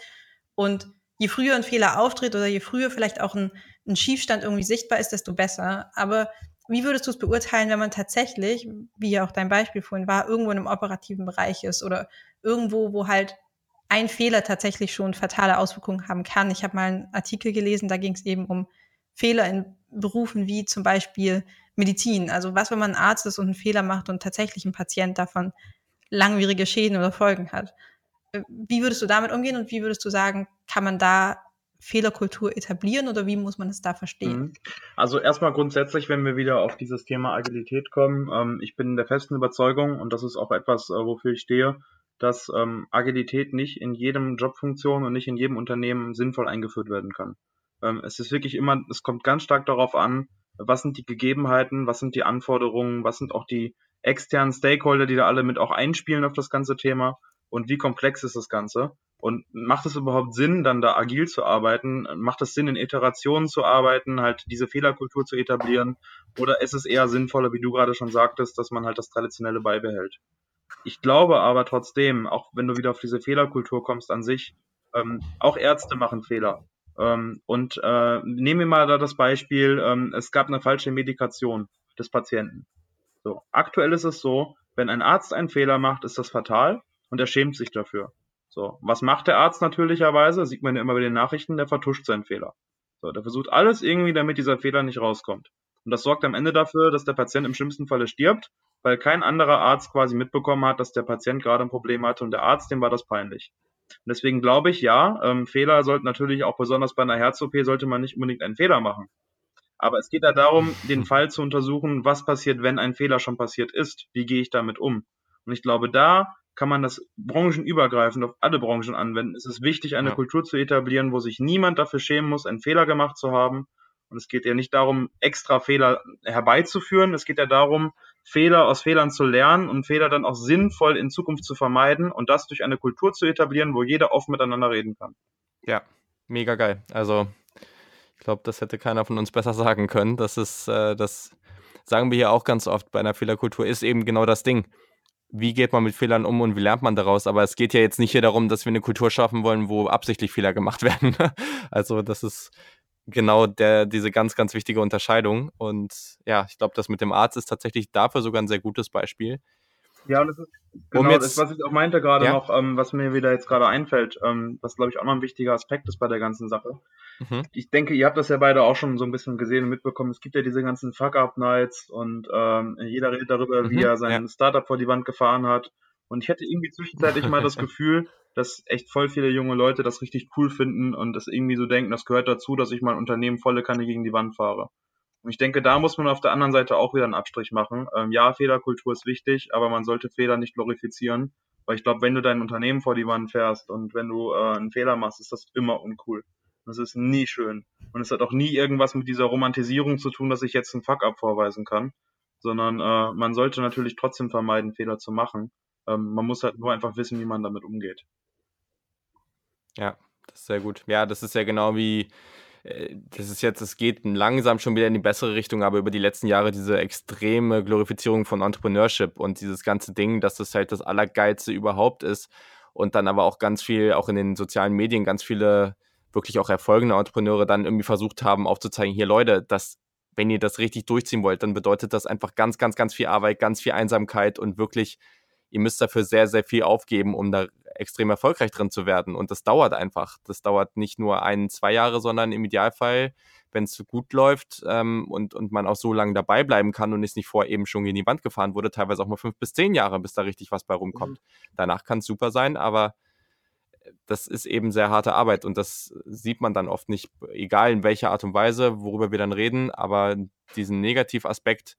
und je früher ein Fehler auftritt oder je früher vielleicht auch ein, ein Schiefstand irgendwie sichtbar ist, desto besser. Aber wie würdest du es beurteilen, wenn man tatsächlich, wie ja auch dein Beispiel vorhin war, irgendwo in einem operativen Bereich ist oder irgendwo, wo halt ein Fehler tatsächlich schon fatale Auswirkungen haben kann? Ich habe mal einen Artikel gelesen, da ging es eben um Fehler in Berufen wie zum Beispiel Medizin. Also was, wenn man ein Arzt ist und einen Fehler macht und tatsächlich ein Patient davon langwierige Schäden oder Folgen hat? Wie würdest du damit umgehen und wie würdest du sagen, kann man da Fehlerkultur etablieren oder wie muss man es da verstehen? Mhm. Also erstmal grundsätzlich, wenn wir wieder auf dieses Thema Agilität kommen, ähm, ich bin der festen Überzeugung und das ist auch etwas, äh, wofür ich stehe, dass ähm, Agilität nicht in jedem Jobfunktion und nicht in jedem Unternehmen sinnvoll eingeführt werden kann. Ähm, es ist wirklich immer, es kommt ganz stark darauf an, was sind die Gegebenheiten, was sind die Anforderungen, was sind auch die externen Stakeholder, die da alle mit auch einspielen auf das ganze Thema und wie komplex ist das Ganze. Und macht es überhaupt Sinn, dann da agil zu arbeiten? Macht es Sinn, in Iterationen zu arbeiten, halt diese Fehlerkultur zu etablieren? Oder ist es eher sinnvoller, wie du gerade schon sagtest, dass man halt das Traditionelle beibehält? Ich glaube aber trotzdem, auch wenn du wieder auf diese Fehlerkultur kommst an sich, ähm, auch Ärzte machen Fehler. Ähm, und äh, nehmen wir mal da das Beispiel, ähm, es gab eine falsche Medikation des Patienten. So, aktuell ist es so, wenn ein Arzt einen Fehler macht, ist das fatal und er schämt sich dafür. So, was macht der Arzt natürlicherweise? Sieht man ja immer bei den Nachrichten, der vertuscht seinen Fehler. So, der versucht alles irgendwie, damit dieser Fehler nicht rauskommt. Und das sorgt am Ende dafür, dass der Patient im schlimmsten Falle stirbt, weil kein anderer Arzt quasi mitbekommen hat, dass der Patient gerade ein Problem hatte und der Arzt, dem war das peinlich. Und deswegen glaube ich, ja, ähm, Fehler sollten natürlich auch besonders bei einer Herz-OP sollte man nicht unbedingt einen Fehler machen. Aber es geht ja darum, den Fall zu untersuchen, was passiert, wenn ein Fehler schon passiert ist. Wie gehe ich damit um? Und ich glaube, da kann man das branchenübergreifend auf alle Branchen anwenden. Es ist wichtig, eine ja. Kultur zu etablieren, wo sich niemand dafür schämen muss, einen Fehler gemacht zu haben. Und es geht ja nicht darum, extra Fehler herbeizuführen. Es geht ja darum, Fehler aus Fehlern zu lernen und Fehler dann auch sinnvoll in Zukunft zu vermeiden und das durch eine Kultur zu etablieren, wo jeder offen miteinander reden kann. Ja, mega geil. Also ich glaube, das hätte keiner von uns besser sagen können. Das ist, äh, das sagen wir hier auch ganz oft bei einer Fehlerkultur, ist eben genau das Ding wie geht man mit Fehlern um und wie lernt man daraus? Aber es geht ja jetzt nicht hier darum, dass wir eine Kultur schaffen wollen, wo absichtlich Fehler gemacht werden. also das ist genau der, diese ganz, ganz wichtige Unterscheidung. Und ja, ich glaube, das mit dem Arzt ist tatsächlich dafür sogar ein sehr gutes Beispiel. Ja, und das ist genau um jetzt, das, was ich auch meinte gerade ja? noch, ähm, was mir wieder jetzt gerade einfällt, ähm, was glaube ich auch noch ein wichtiger Aspekt ist bei der ganzen Sache. Mhm. Ich denke, ihr habt das ja beide auch schon so ein bisschen gesehen und mitbekommen. Es gibt ja diese ganzen Fuck-Up-Nights und ähm, jeder redet darüber, mhm, wie er sein ja. Startup vor die Wand gefahren hat. Und ich hätte irgendwie zwischenzeitlich mal das Gefühl, dass echt voll viele junge Leute das richtig cool finden und das irgendwie so denken, das gehört dazu, dass ich mein Unternehmen volle Kanne gegen die Wand fahre. Und ich denke, da muss man auf der anderen Seite auch wieder einen Abstrich machen. Ähm, ja, Fehlerkultur ist wichtig, aber man sollte Fehler nicht glorifizieren. Weil ich glaube, wenn du dein Unternehmen vor die Wand fährst und wenn du äh, einen Fehler machst, ist das immer uncool. Das ist nie schön. Und es hat auch nie irgendwas mit dieser Romantisierung zu tun, dass ich jetzt einen Fuck-up vorweisen kann. Sondern äh, man sollte natürlich trotzdem vermeiden, Fehler zu machen. Ähm, man muss halt nur einfach wissen, wie man damit umgeht. Ja, das ist sehr gut. Ja, das ist ja genau wie äh, das ist jetzt, es geht langsam schon wieder in die bessere Richtung, aber über die letzten Jahre diese extreme Glorifizierung von Entrepreneurship und dieses ganze Ding, dass das halt das Allergeilste überhaupt ist und dann aber auch ganz viel, auch in den sozialen Medien, ganz viele wirklich auch erfolgende Entrepreneure dann irgendwie versucht haben aufzuzeigen, hier Leute, das, wenn ihr das richtig durchziehen wollt, dann bedeutet das einfach ganz, ganz, ganz viel Arbeit, ganz viel Einsamkeit und wirklich, ihr müsst dafür sehr, sehr viel aufgeben, um da extrem erfolgreich drin zu werden. Und das dauert einfach. Das dauert nicht nur ein, zwei Jahre, sondern im Idealfall, wenn es gut läuft ähm, und, und man auch so lange dabei bleiben kann und es nicht vor eben schon gegen die Wand gefahren wurde, teilweise auch mal fünf bis zehn Jahre, bis da richtig was bei rumkommt. Mhm. Danach kann es super sein, aber das ist eben sehr harte Arbeit und das sieht man dann oft nicht, egal in welcher Art und Weise, worüber wir dann reden, aber diesen Negativaspekt,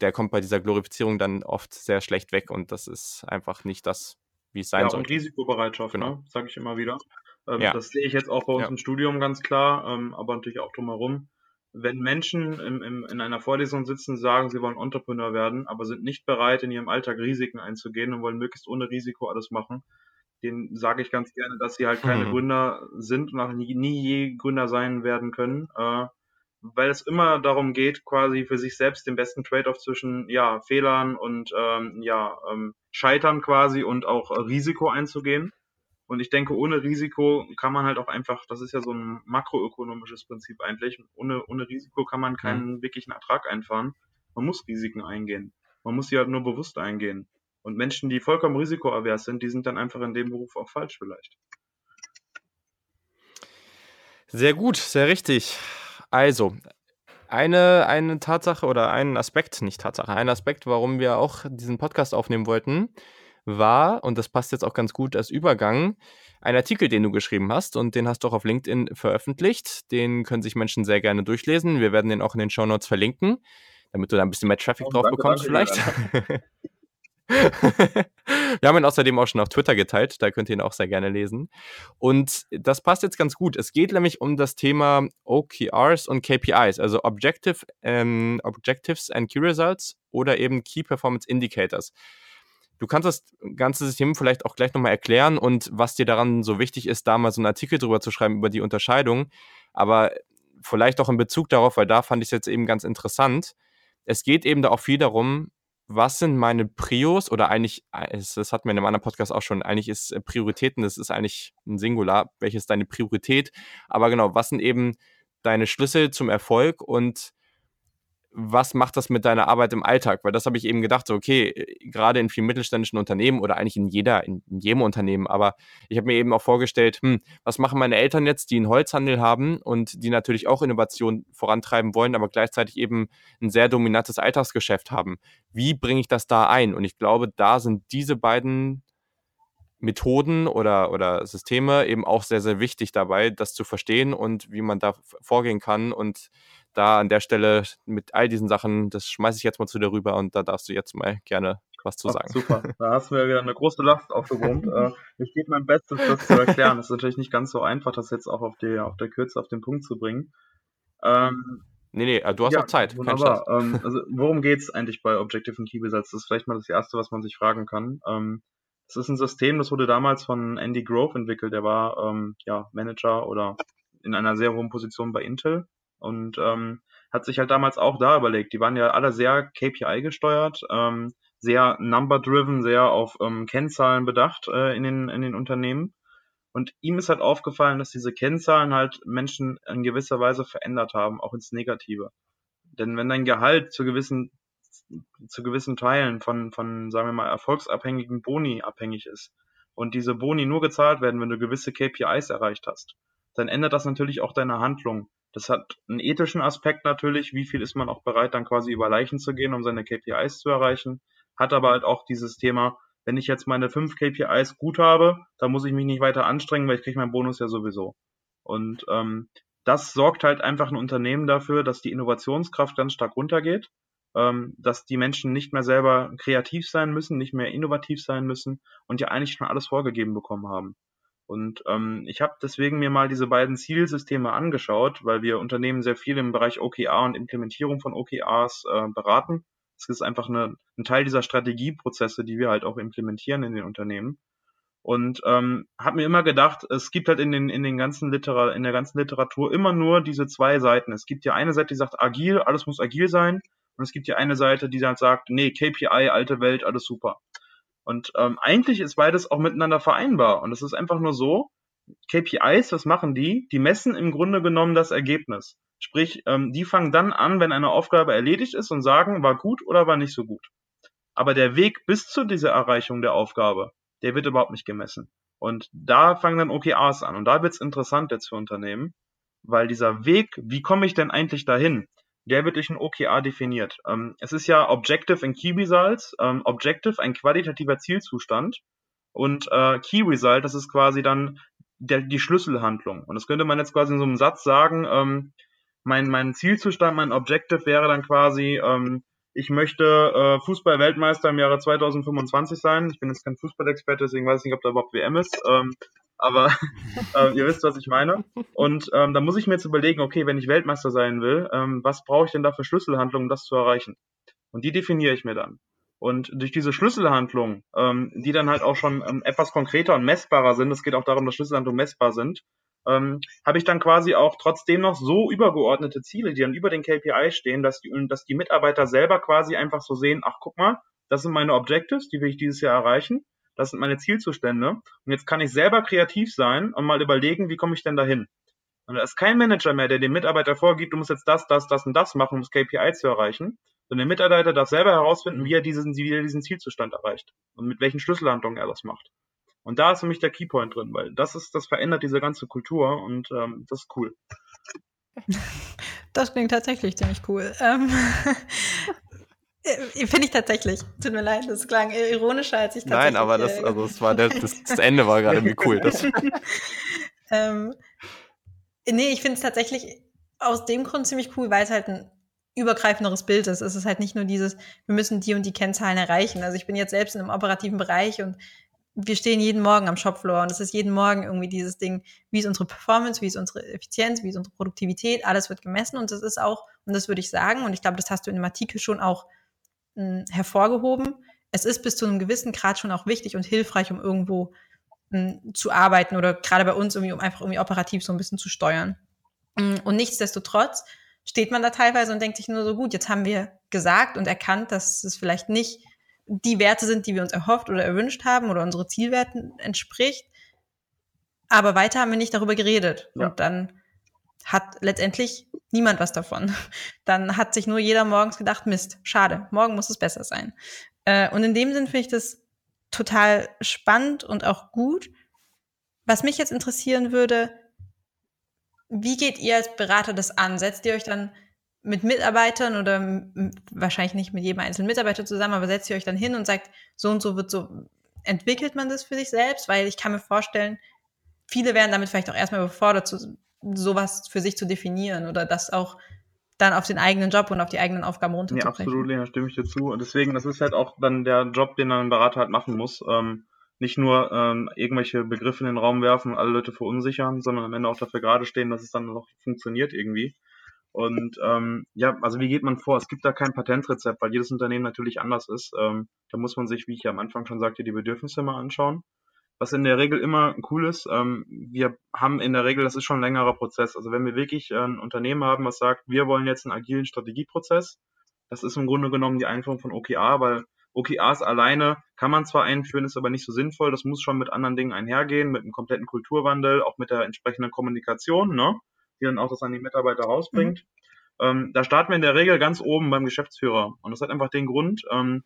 der kommt bei dieser Glorifizierung dann oft sehr schlecht weg und das ist einfach nicht das, wie es sein ja, sollte. Und Risikobereitschaft, genau. ne? sage ich immer wieder. Ähm, ja. Das sehe ich jetzt auch bei uns ja. im Studium ganz klar, ähm, aber natürlich auch drumherum. Wenn Menschen im, im, in einer Vorlesung sitzen, sagen, sie wollen Entrepreneur werden, aber sind nicht bereit, in ihrem Alltag Risiken einzugehen und wollen möglichst ohne Risiko alles machen, denen sage ich ganz gerne, dass sie halt keine mhm. Gründer sind und auch nie, nie je Gründer sein werden können. Äh, weil es immer darum geht, quasi für sich selbst den besten Trade-off zwischen ja, Fehlern und ähm, ja, ähm, Scheitern quasi und auch Risiko einzugehen. Und ich denke, ohne Risiko kann man halt auch einfach, das ist ja so ein makroökonomisches Prinzip eigentlich, ohne, ohne Risiko kann man keinen mhm. wirklichen Ertrag einfahren. Man muss Risiken eingehen. Man muss sie halt nur bewusst eingehen. Und Menschen, die vollkommen risikoavers sind, die sind dann einfach in dem Beruf auch falsch vielleicht. Sehr gut, sehr richtig. Also, eine, eine Tatsache oder ein Aspekt, nicht Tatsache, ein Aspekt, warum wir auch diesen Podcast aufnehmen wollten, war, und das passt jetzt auch ganz gut als Übergang, ein Artikel, den du geschrieben hast und den hast du auch auf LinkedIn veröffentlicht. Den können sich Menschen sehr gerne durchlesen. Wir werden den auch in den Show Notes verlinken, damit du da ein bisschen mehr Traffic oh, drauf danke, bekommst danke, vielleicht. Wir haben ihn außerdem auch schon auf Twitter geteilt, da könnt ihr ihn auch sehr gerne lesen. Und das passt jetzt ganz gut. Es geht nämlich um das Thema OKRs und KPIs, also Objective, ähm, Objectives and Key Results oder eben Key Performance Indicators. Du kannst das ganze System vielleicht auch gleich nochmal erklären und was dir daran so wichtig ist, da mal so einen Artikel drüber zu schreiben über die Unterscheidung. Aber vielleicht auch in Bezug darauf, weil da fand ich es jetzt eben ganz interessant. Es geht eben da auch viel darum, was sind meine Prios oder eigentlich, äh, das hatten wir in einem anderen Podcast auch schon, eigentlich ist äh, Prioritäten, das ist eigentlich ein Singular, welches ist deine Priorität, aber genau, was sind eben deine Schlüssel zum Erfolg und was macht das mit deiner Arbeit im Alltag? Weil das habe ich eben gedacht, so, okay, äh, gerade in vielen mittelständischen Unternehmen oder eigentlich in jeder, in, in jedem Unternehmen, aber ich habe mir eben auch vorgestellt, hm, was machen meine Eltern jetzt, die einen Holzhandel haben und die natürlich auch Innovation vorantreiben wollen, aber gleichzeitig eben ein sehr dominantes Alltagsgeschäft haben. Wie bringe ich das da ein? Und ich glaube, da sind diese beiden Methoden oder, oder Systeme eben auch sehr, sehr wichtig dabei, das zu verstehen und wie man da vorgehen kann und da an der Stelle mit all diesen Sachen, das schmeiße ich jetzt mal zu dir rüber und da darfst du jetzt mal gerne was zu sagen. Ach, super, da hast du mir wieder eine große Last aufgewohnt. Äh, ich gebe mein Bestes, das zu erklären. Es ist natürlich nicht ganz so einfach, das jetzt auch auf, die, auf der Kürze auf den Punkt zu bringen. Ähm, nee, nee, du hast ja, auch Zeit. Wunderbar. Ähm, also, worum geht es eigentlich bei Objective and Key Results? Das ist vielleicht mal das Erste, was man sich fragen kann. Ähm, es ist ein System, das wurde damals von Andy Grove entwickelt. Der war ähm, ja, Manager oder in einer sehr hohen Position bei Intel und ähm, hat sich halt damals auch da überlegt, die waren ja alle sehr KPI gesteuert, ähm, sehr number-driven, sehr auf ähm, Kennzahlen bedacht äh, in, den, in den Unternehmen. Und ihm ist halt aufgefallen, dass diese Kennzahlen halt Menschen in gewisser Weise verändert haben, auch ins Negative. Denn wenn dein Gehalt zu gewissen, zu gewissen Teilen von, von, sagen wir mal, erfolgsabhängigen Boni abhängig ist und diese Boni nur gezahlt werden, wenn du gewisse KPIs erreicht hast, dann ändert das natürlich auch deine Handlung. Das hat einen ethischen Aspekt natürlich, wie viel ist man auch bereit, dann quasi über Leichen zu gehen, um seine KPIs zu erreichen. Hat aber halt auch dieses Thema, wenn ich jetzt meine fünf KPIs gut habe, dann muss ich mich nicht weiter anstrengen, weil ich kriege meinen Bonus ja sowieso. Und ähm, das sorgt halt einfach ein Unternehmen dafür, dass die Innovationskraft ganz stark runtergeht, ähm, dass die Menschen nicht mehr selber kreativ sein müssen, nicht mehr innovativ sein müssen und ja eigentlich schon alles vorgegeben bekommen haben. Und ähm, ich habe deswegen mir mal diese beiden Zielsysteme angeschaut, weil wir Unternehmen sehr viel im Bereich OKR und Implementierung von OKRs äh, beraten. Das ist einfach eine, ein Teil dieser Strategieprozesse, die wir halt auch implementieren in den Unternehmen. Und ähm, habe mir immer gedacht, es gibt halt in den in den ganzen Literar in der ganzen Literatur immer nur diese zwei Seiten. Es gibt ja eine Seite, die sagt agil, alles muss agil sein, und es gibt ja eine Seite, die dann sagt, nee, KPI, alte Welt, alles super. Und ähm, eigentlich ist beides auch miteinander vereinbar. Und es ist einfach nur so, KPIs, was machen die? Die messen im Grunde genommen das Ergebnis. Sprich, ähm, die fangen dann an, wenn eine Aufgabe erledigt ist und sagen, war gut oder war nicht so gut. Aber der Weg bis zu dieser Erreichung der Aufgabe, der wird überhaupt nicht gemessen. Und da fangen dann OKRs an. Und da wird's interessant jetzt für Unternehmen, weil dieser Weg, wie komme ich denn eigentlich dahin? Der wird durch ein OKR definiert. Ähm, es ist ja Objective and Key Results. Ähm, Objective, ein qualitativer Zielzustand. Und äh, Key Result, das ist quasi dann der, die Schlüsselhandlung. Und das könnte man jetzt quasi in so einem Satz sagen, ähm, mein, mein Zielzustand, mein Objective wäre dann quasi, ähm, ich möchte äh, Fußball-Weltmeister im Jahre 2025 sein. Ich bin jetzt kein Fußballexperte, deswegen weiß ich nicht, ob da überhaupt WM ist. Ähm, aber äh, ihr wisst, was ich meine. Und ähm, da muss ich mir jetzt überlegen, okay, wenn ich Weltmeister sein will, ähm, was brauche ich denn da für Schlüsselhandlungen, um das zu erreichen? Und die definiere ich mir dann. Und durch diese Schlüsselhandlungen, ähm, die dann halt auch schon ähm, etwas konkreter und messbarer sind, es geht auch darum, dass Schlüsselhandlungen messbar sind, ähm, habe ich dann quasi auch trotzdem noch so übergeordnete Ziele, die dann über den KPI stehen, dass die, dass die Mitarbeiter selber quasi einfach so sehen, ach guck mal, das sind meine Objectives, die will ich dieses Jahr erreichen, das sind meine Zielzustände und jetzt kann ich selber kreativ sein und mal überlegen, wie komme ich denn dahin. Und da ist kein Manager mehr, der dem Mitarbeiter vorgibt, du musst jetzt das, das, das und das machen, um das KPI zu erreichen, sondern der Mitarbeiter darf selber herausfinden, wie er diesen, wie er diesen Zielzustand erreicht und mit welchen Schlüsselhandlungen er das macht. Und da ist für mich der Keypoint drin, weil das ist, das verändert diese ganze Kultur und ähm, das ist cool. Das klingt tatsächlich ziemlich cool. Ähm, äh, Finde ich tatsächlich. Tut mir leid, das klang ironischer, als ich tatsächlich... Nein, aber das, äh, also das, war der, das, das Ende war gerade irgendwie cool. Das. ähm, nee, ich finde es tatsächlich aus dem Grund ziemlich cool, weil es halt ein übergreifenderes Bild ist. Es ist halt nicht nur dieses, wir müssen die und die Kennzahlen erreichen. Also ich bin jetzt selbst in einem operativen Bereich und wir stehen jeden Morgen am Shopfloor und es ist jeden Morgen irgendwie dieses Ding, wie ist unsere Performance, wie ist unsere Effizienz, wie ist unsere Produktivität, alles wird gemessen und das ist auch, und das würde ich sagen, und ich glaube, das hast du in dem Artikel schon auch mh, hm, hervorgehoben, es ist bis zu einem gewissen Grad schon auch wichtig und hilfreich, um irgendwo mh, hm, zu arbeiten oder gerade bei uns irgendwie, um einfach irgendwie operativ so ein bisschen zu steuern. Hm, und nichtsdestotrotz steht man da teilweise und denkt sich nur so, gut, jetzt haben wir gesagt und erkannt, dass es vielleicht nicht die Werte sind, die wir uns erhofft oder erwünscht haben oder unsere Zielwerten entspricht. Aber weiter haben wir nicht darüber geredet. Ja. Und dann hat letztendlich niemand was davon. Dann hat sich nur jeder morgens gedacht, Mist, schade, morgen muss es besser sein. Äh, und in dem Sinn finde ich das total spannend und auch gut. Was mich jetzt interessieren würde, wie geht ihr als Berater das an? Setzt ihr euch dann mit Mitarbeitern oder wahrscheinlich nicht mit jedem einzelnen Mitarbeiter zusammen, aber setzt ihr euch dann hin und sagt, so und so wird so, entwickelt man das für sich selbst? Weil ich kann mir vorstellen, viele werden damit vielleicht auch erstmal überfordert, zu, sowas für sich zu definieren oder das auch dann auf den eigenen Job und auf die eigenen Aufgaben runterzubrechen. Ja, absolut, Lena, stimme ich dir zu. Und deswegen, das ist halt auch dann der Job, den ein Berater halt machen muss. Ähm, nicht nur ähm, irgendwelche Begriffe in den Raum werfen und alle Leute verunsichern, sondern am Ende auch dafür gerade stehen, dass es dann noch funktioniert irgendwie. Und ähm, ja, also wie geht man vor? Es gibt da kein Patentrezept, weil jedes Unternehmen natürlich anders ist. Ähm, da muss man sich, wie ich ja am Anfang schon sagte, die Bedürfnisse mal anschauen. Was in der Regel immer cool ist, ähm, wir haben in der Regel, das ist schon ein längerer Prozess. Also wenn wir wirklich ein Unternehmen haben, was sagt, wir wollen jetzt einen agilen Strategieprozess, das ist im Grunde genommen die Einführung von OKR, weil OKRs alleine kann man zwar einführen, ist aber nicht so sinnvoll. Das muss schon mit anderen Dingen einhergehen, mit einem kompletten Kulturwandel, auch mit der entsprechenden Kommunikation. Ne? die dann auch das an die Mitarbeiter rausbringt. Mhm. Ähm, da starten wir in der Regel ganz oben beim Geschäftsführer. Und das hat einfach den Grund, ähm,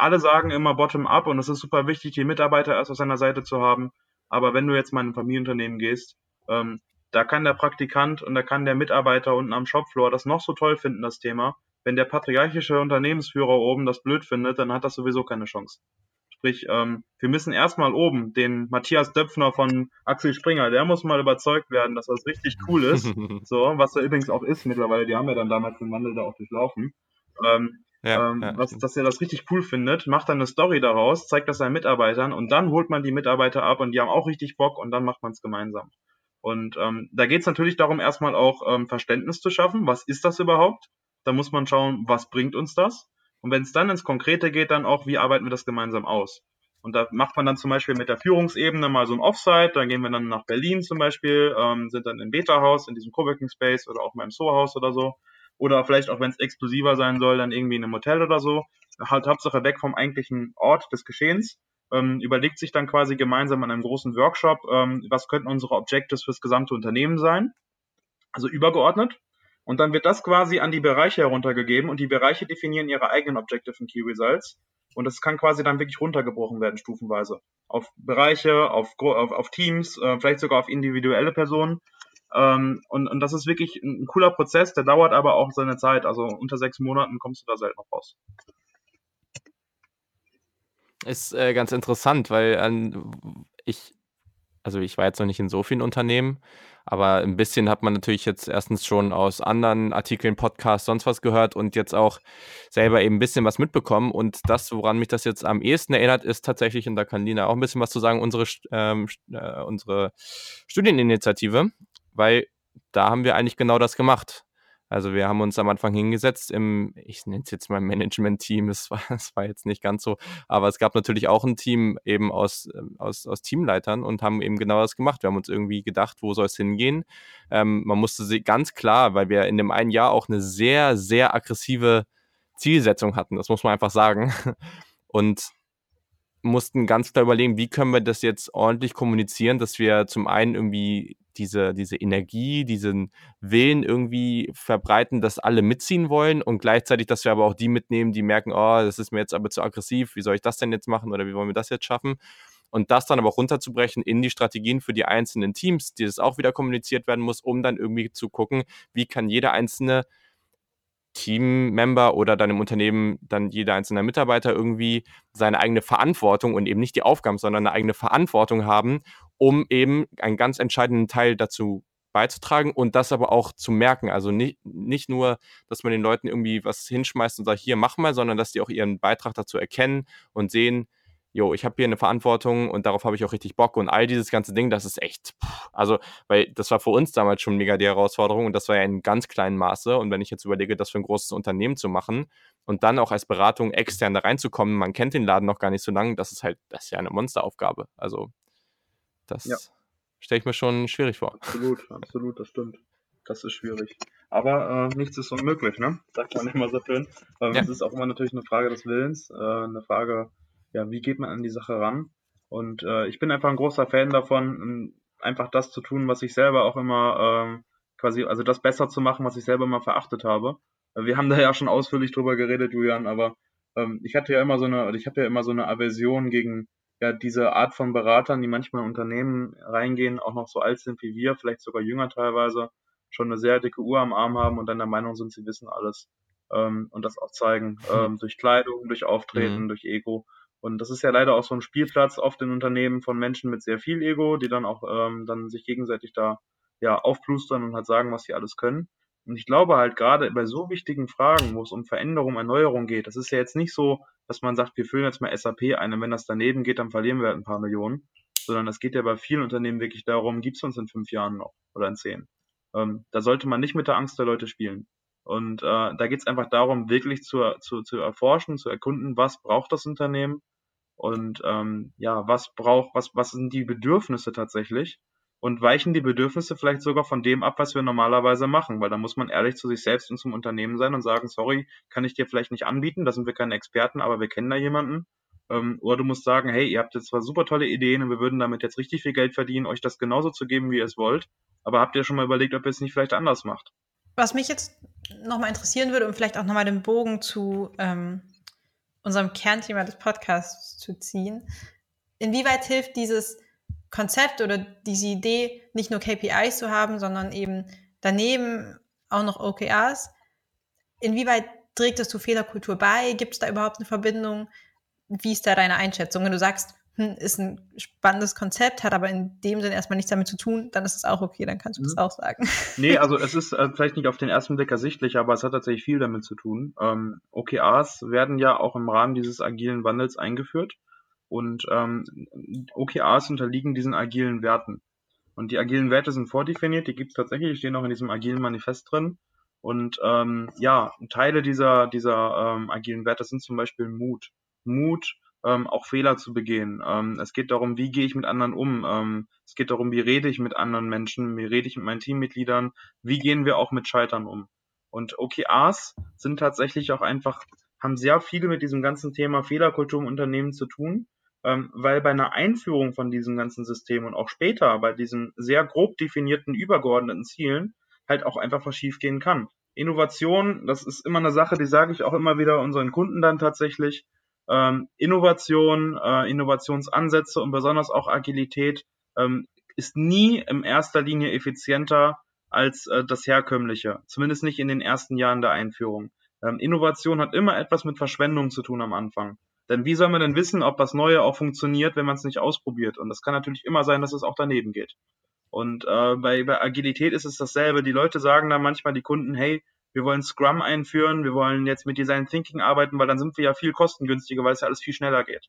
alle sagen immer bottom-up und es ist super wichtig, die Mitarbeiter erst auf seiner Seite zu haben. Aber wenn du jetzt mal in ein Familienunternehmen gehst, ähm, da kann der Praktikant und da kann der Mitarbeiter unten am Shopfloor das noch so toll finden, das Thema. Wenn der patriarchische Unternehmensführer oben das blöd findet, dann hat das sowieso keine Chance. Sprich, ähm, wir müssen erstmal oben den Matthias Döpfner von Axel Springer, der muss mal überzeugt werden, dass das richtig cool ist. so, was er übrigens auch ist mittlerweile, die haben ja dann damals den Wandel da auch durchlaufen. Ähm, ja, ähm, ja. Was, dass er das richtig cool findet, macht dann eine Story daraus, zeigt das seinen Mitarbeitern und dann holt man die Mitarbeiter ab und die haben auch richtig Bock und dann macht man es gemeinsam. Und ähm, da geht es natürlich darum, erstmal auch ähm, Verständnis zu schaffen. Was ist das überhaupt? Da muss man schauen, was bringt uns das? Und wenn es dann ins Konkrete geht, dann auch, wie arbeiten wir das gemeinsam aus? Und da macht man dann zum Beispiel mit der Führungsebene mal so ein Offsite, dann gehen wir dann nach Berlin zum Beispiel, ähm, sind dann im Beta-Haus, in diesem Coworking Space oder auch mal im Soho-Haus oder so. Oder vielleicht auch, wenn es exklusiver sein soll, dann irgendwie in einem Hotel oder so. Halt Hauptsache weg vom eigentlichen Ort des Geschehens. Ähm, überlegt sich dann quasi gemeinsam an einem großen Workshop, ähm, was könnten unsere Objectives fürs gesamte Unternehmen sein. Also übergeordnet. Und dann wird das quasi an die Bereiche heruntergegeben und die Bereiche definieren ihre eigenen Objective und Key Results. Und das kann quasi dann wirklich runtergebrochen werden, stufenweise. Auf Bereiche, auf, auf, auf Teams, äh, vielleicht sogar auf individuelle Personen. Ähm, und, und das ist wirklich ein, ein, cooler Prozess, der dauert aber auch seine Zeit. Also unter sechs Monaten kommst du da selten raus. Ist äh, ganz interessant, weil äh, ich, also ich war jetzt noch nicht in so vielen Unternehmen, aber ein bisschen hat man natürlich jetzt erstens schon aus anderen Artikeln, Podcasts, sonst was gehört und jetzt auch selber eben ein bisschen was mitbekommen. Und das, woran mich das jetzt am ehesten erinnert, ist tatsächlich, und da kann Lina auch ein bisschen was zu sagen, unsere, ähm, äh, unsere Studieninitiative, weil da haben wir eigentlich genau das gemacht. Also wir haben uns am Anfang hingesetzt im, ich nenne es jetzt mal Management-Team, es war, es war jetzt nicht ganz so, aber es gab natürlich auch ein Team eben aus, ähm, aus, aus Teamleitern und haben eben genau das gemacht. Wir haben uns irgendwie gedacht, wo soll es hingehen? Ähm, man musste sie ganz klar, weil wir in dem einen Jahr auch eine sehr, sehr aggressive Zielsetzung hatten, das muss man einfach sagen. Und mussten ganz klar überlegen, wie können wir das jetzt ordentlich kommunizieren, dass wir zum einen irgendwie diese, diese Energie, diesen Willen irgendwie verbreiten, dass alle mitziehen wollen und gleichzeitig, dass wir aber auch die mitnehmen, die merken, oh, das ist mir jetzt aber zu aggressiv, wie soll ich das denn jetzt machen oder wie wollen wir das jetzt schaffen? Und das dann aber auch runterzubrechen in die Strategien für die einzelnen Teams, die das auch wieder kommuniziert werden muss, um dann irgendwie zu gucken, wie kann jeder einzelne Teammember oder dann im Unternehmen dann jeder einzelne Mitarbeiter irgendwie seine eigene Verantwortung und eben nicht die Aufgaben, sondern eine eigene Verantwortung haben, um eben einen ganz entscheidenden Teil dazu beizutragen und das aber auch zu merken. Also nicht, nicht nur, dass man den Leuten irgendwie was hinschmeißt und sagt, hier mach mal, sondern dass die auch ihren Beitrag dazu erkennen und sehen, jo, ich habe hier eine Verantwortung und darauf habe ich auch richtig Bock und all dieses ganze Ding, das ist echt, also, weil das war für uns damals schon mega die Herausforderung und das war ja in ganz kleinem Maße und wenn ich jetzt überlege, das für ein großes Unternehmen zu machen und dann auch als Beratung extern da reinzukommen, man kennt den Laden noch gar nicht so lange, das ist halt, das ist ja eine Monsteraufgabe, also das ja. stelle ich mir schon schwierig vor. Absolut, absolut, das stimmt. Das ist schwierig. Aber äh, nichts ist unmöglich, ne? Sagt man immer so schön. Ähm, ja. Es ist auch immer natürlich eine Frage des Willens, äh, eine Frage ja, wie geht man an die Sache ran? Und äh, ich bin einfach ein großer Fan davon, einfach das zu tun, was ich selber auch immer ähm, quasi, also das besser zu machen, was ich selber immer verachtet habe. Wir haben da ja schon ausführlich drüber geredet, Julian, aber ähm, ich hatte ja immer so eine, ich habe ja immer so eine Aversion gegen ja diese Art von Beratern, die manchmal in Unternehmen reingehen, auch noch so alt sind wie wir, vielleicht sogar jünger teilweise, schon eine sehr dicke Uhr am Arm haben und dann der Meinung sind, sie wissen alles ähm, und das auch zeigen ähm, durch Kleidung, durch Auftreten, mhm. durch Ego. Und das ist ja leider auch so ein Spielplatz oft in Unternehmen von Menschen mit sehr viel Ego, die dann auch ähm, dann sich gegenseitig da ja aufplustern und halt sagen, was sie alles können. Und ich glaube halt gerade bei so wichtigen Fragen, wo es um Veränderung, Erneuerung geht, das ist ja jetzt nicht so, dass man sagt, wir füllen jetzt mal SAP ein und wenn das daneben geht, dann verlieren wir halt ein paar Millionen, sondern es geht ja bei vielen Unternehmen wirklich darum, gibt's uns in fünf Jahren noch oder in zehn. Ähm, da sollte man nicht mit der Angst der Leute spielen. Und äh, da geht's einfach darum, wirklich zu, zu, zu erforschen, zu erkunden, was braucht das Unternehmen und ähm, ja, was braucht, was, was sind die Bedürfnisse tatsächlich? Und weichen die Bedürfnisse vielleicht sogar von dem ab, was wir normalerweise machen, weil da muss man ehrlich zu sich selbst und zum Unternehmen sein und sagen, sorry, kann ich dir vielleicht nicht anbieten, da sind wir keine Experten, aber wir kennen da jemanden. Ähm, oder du musst sagen, hey, ihr habt jetzt zwar super tolle Ideen und wir würden damit jetzt richtig viel Geld verdienen, euch das genauso zu geben, wie ihr es wollt, aber habt ihr schon mal überlegt, ob ihr es nicht vielleicht anders macht? Was mich jetzt nochmal interessieren würde und vielleicht auch nochmal den Bogen zu ähm, unserem Kernthema des Podcasts zu ziehen. Inwieweit hilft dieses Konzept oder diese Idee, nicht nur KPIs zu haben, sondern eben daneben auch noch OKRs? Inwieweit trägt es zur Fehlerkultur bei? Gibt es da überhaupt eine Verbindung? Wie ist da deine Einschätzung? Wenn du sagst, hm, ist ein spannendes Konzept, hat aber in dem Sinne erstmal nichts damit zu tun, dann ist es auch okay, dann kannst du mhm. das auch sagen. Nee, also es ist äh, vielleicht nicht auf den ersten Blick ersichtlich, aber es hat tatsächlich viel damit zu tun. Ähm, OKRs werden ja auch im Rahmen dieses agilen Wandels eingeführt und ähm, OKRs unterliegen diesen agilen Werten. Und die agilen Werte sind vordefiniert, die gibt es tatsächlich, die stehen auch in diesem agilen Manifest drin. Und ähm, ja, Teile dieser, dieser ähm, agilen Werte sind zum Beispiel Mut. Mut, ähm, auch Fehler zu begehen. Ähm, es geht darum, wie gehe ich mit anderen um. Ähm, es geht darum, wie rede ich mit anderen Menschen, wie rede ich mit meinen Teammitgliedern, wie gehen wir auch mit Scheitern um. Und OKRs sind tatsächlich auch einfach, haben sehr viel mit diesem ganzen Thema Fehlerkultur im Unternehmen zu tun, ähm, weil bei einer Einführung von diesem ganzen System und auch später bei diesen sehr grob definierten übergeordneten Zielen halt auch einfach was schiefgehen kann. Innovation, das ist immer eine Sache, die sage ich auch immer wieder unseren Kunden dann tatsächlich. Ähm, Innovation, äh, Innovationsansätze und besonders auch Agilität ähm, ist nie in erster Linie effizienter als äh, das herkömmliche, zumindest nicht in den ersten Jahren der Einführung. Ähm, Innovation hat immer etwas mit Verschwendung zu tun am Anfang. Denn wie soll man denn wissen, ob das Neue auch funktioniert, wenn man es nicht ausprobiert? Und das kann natürlich immer sein, dass es auch daneben geht. Und äh, bei, bei Agilität ist es dasselbe. Die Leute sagen dann manchmal, die Kunden, hey, wir wollen Scrum einführen, wir wollen jetzt mit Design Thinking arbeiten, weil dann sind wir ja viel kostengünstiger, weil es ja alles viel schneller geht.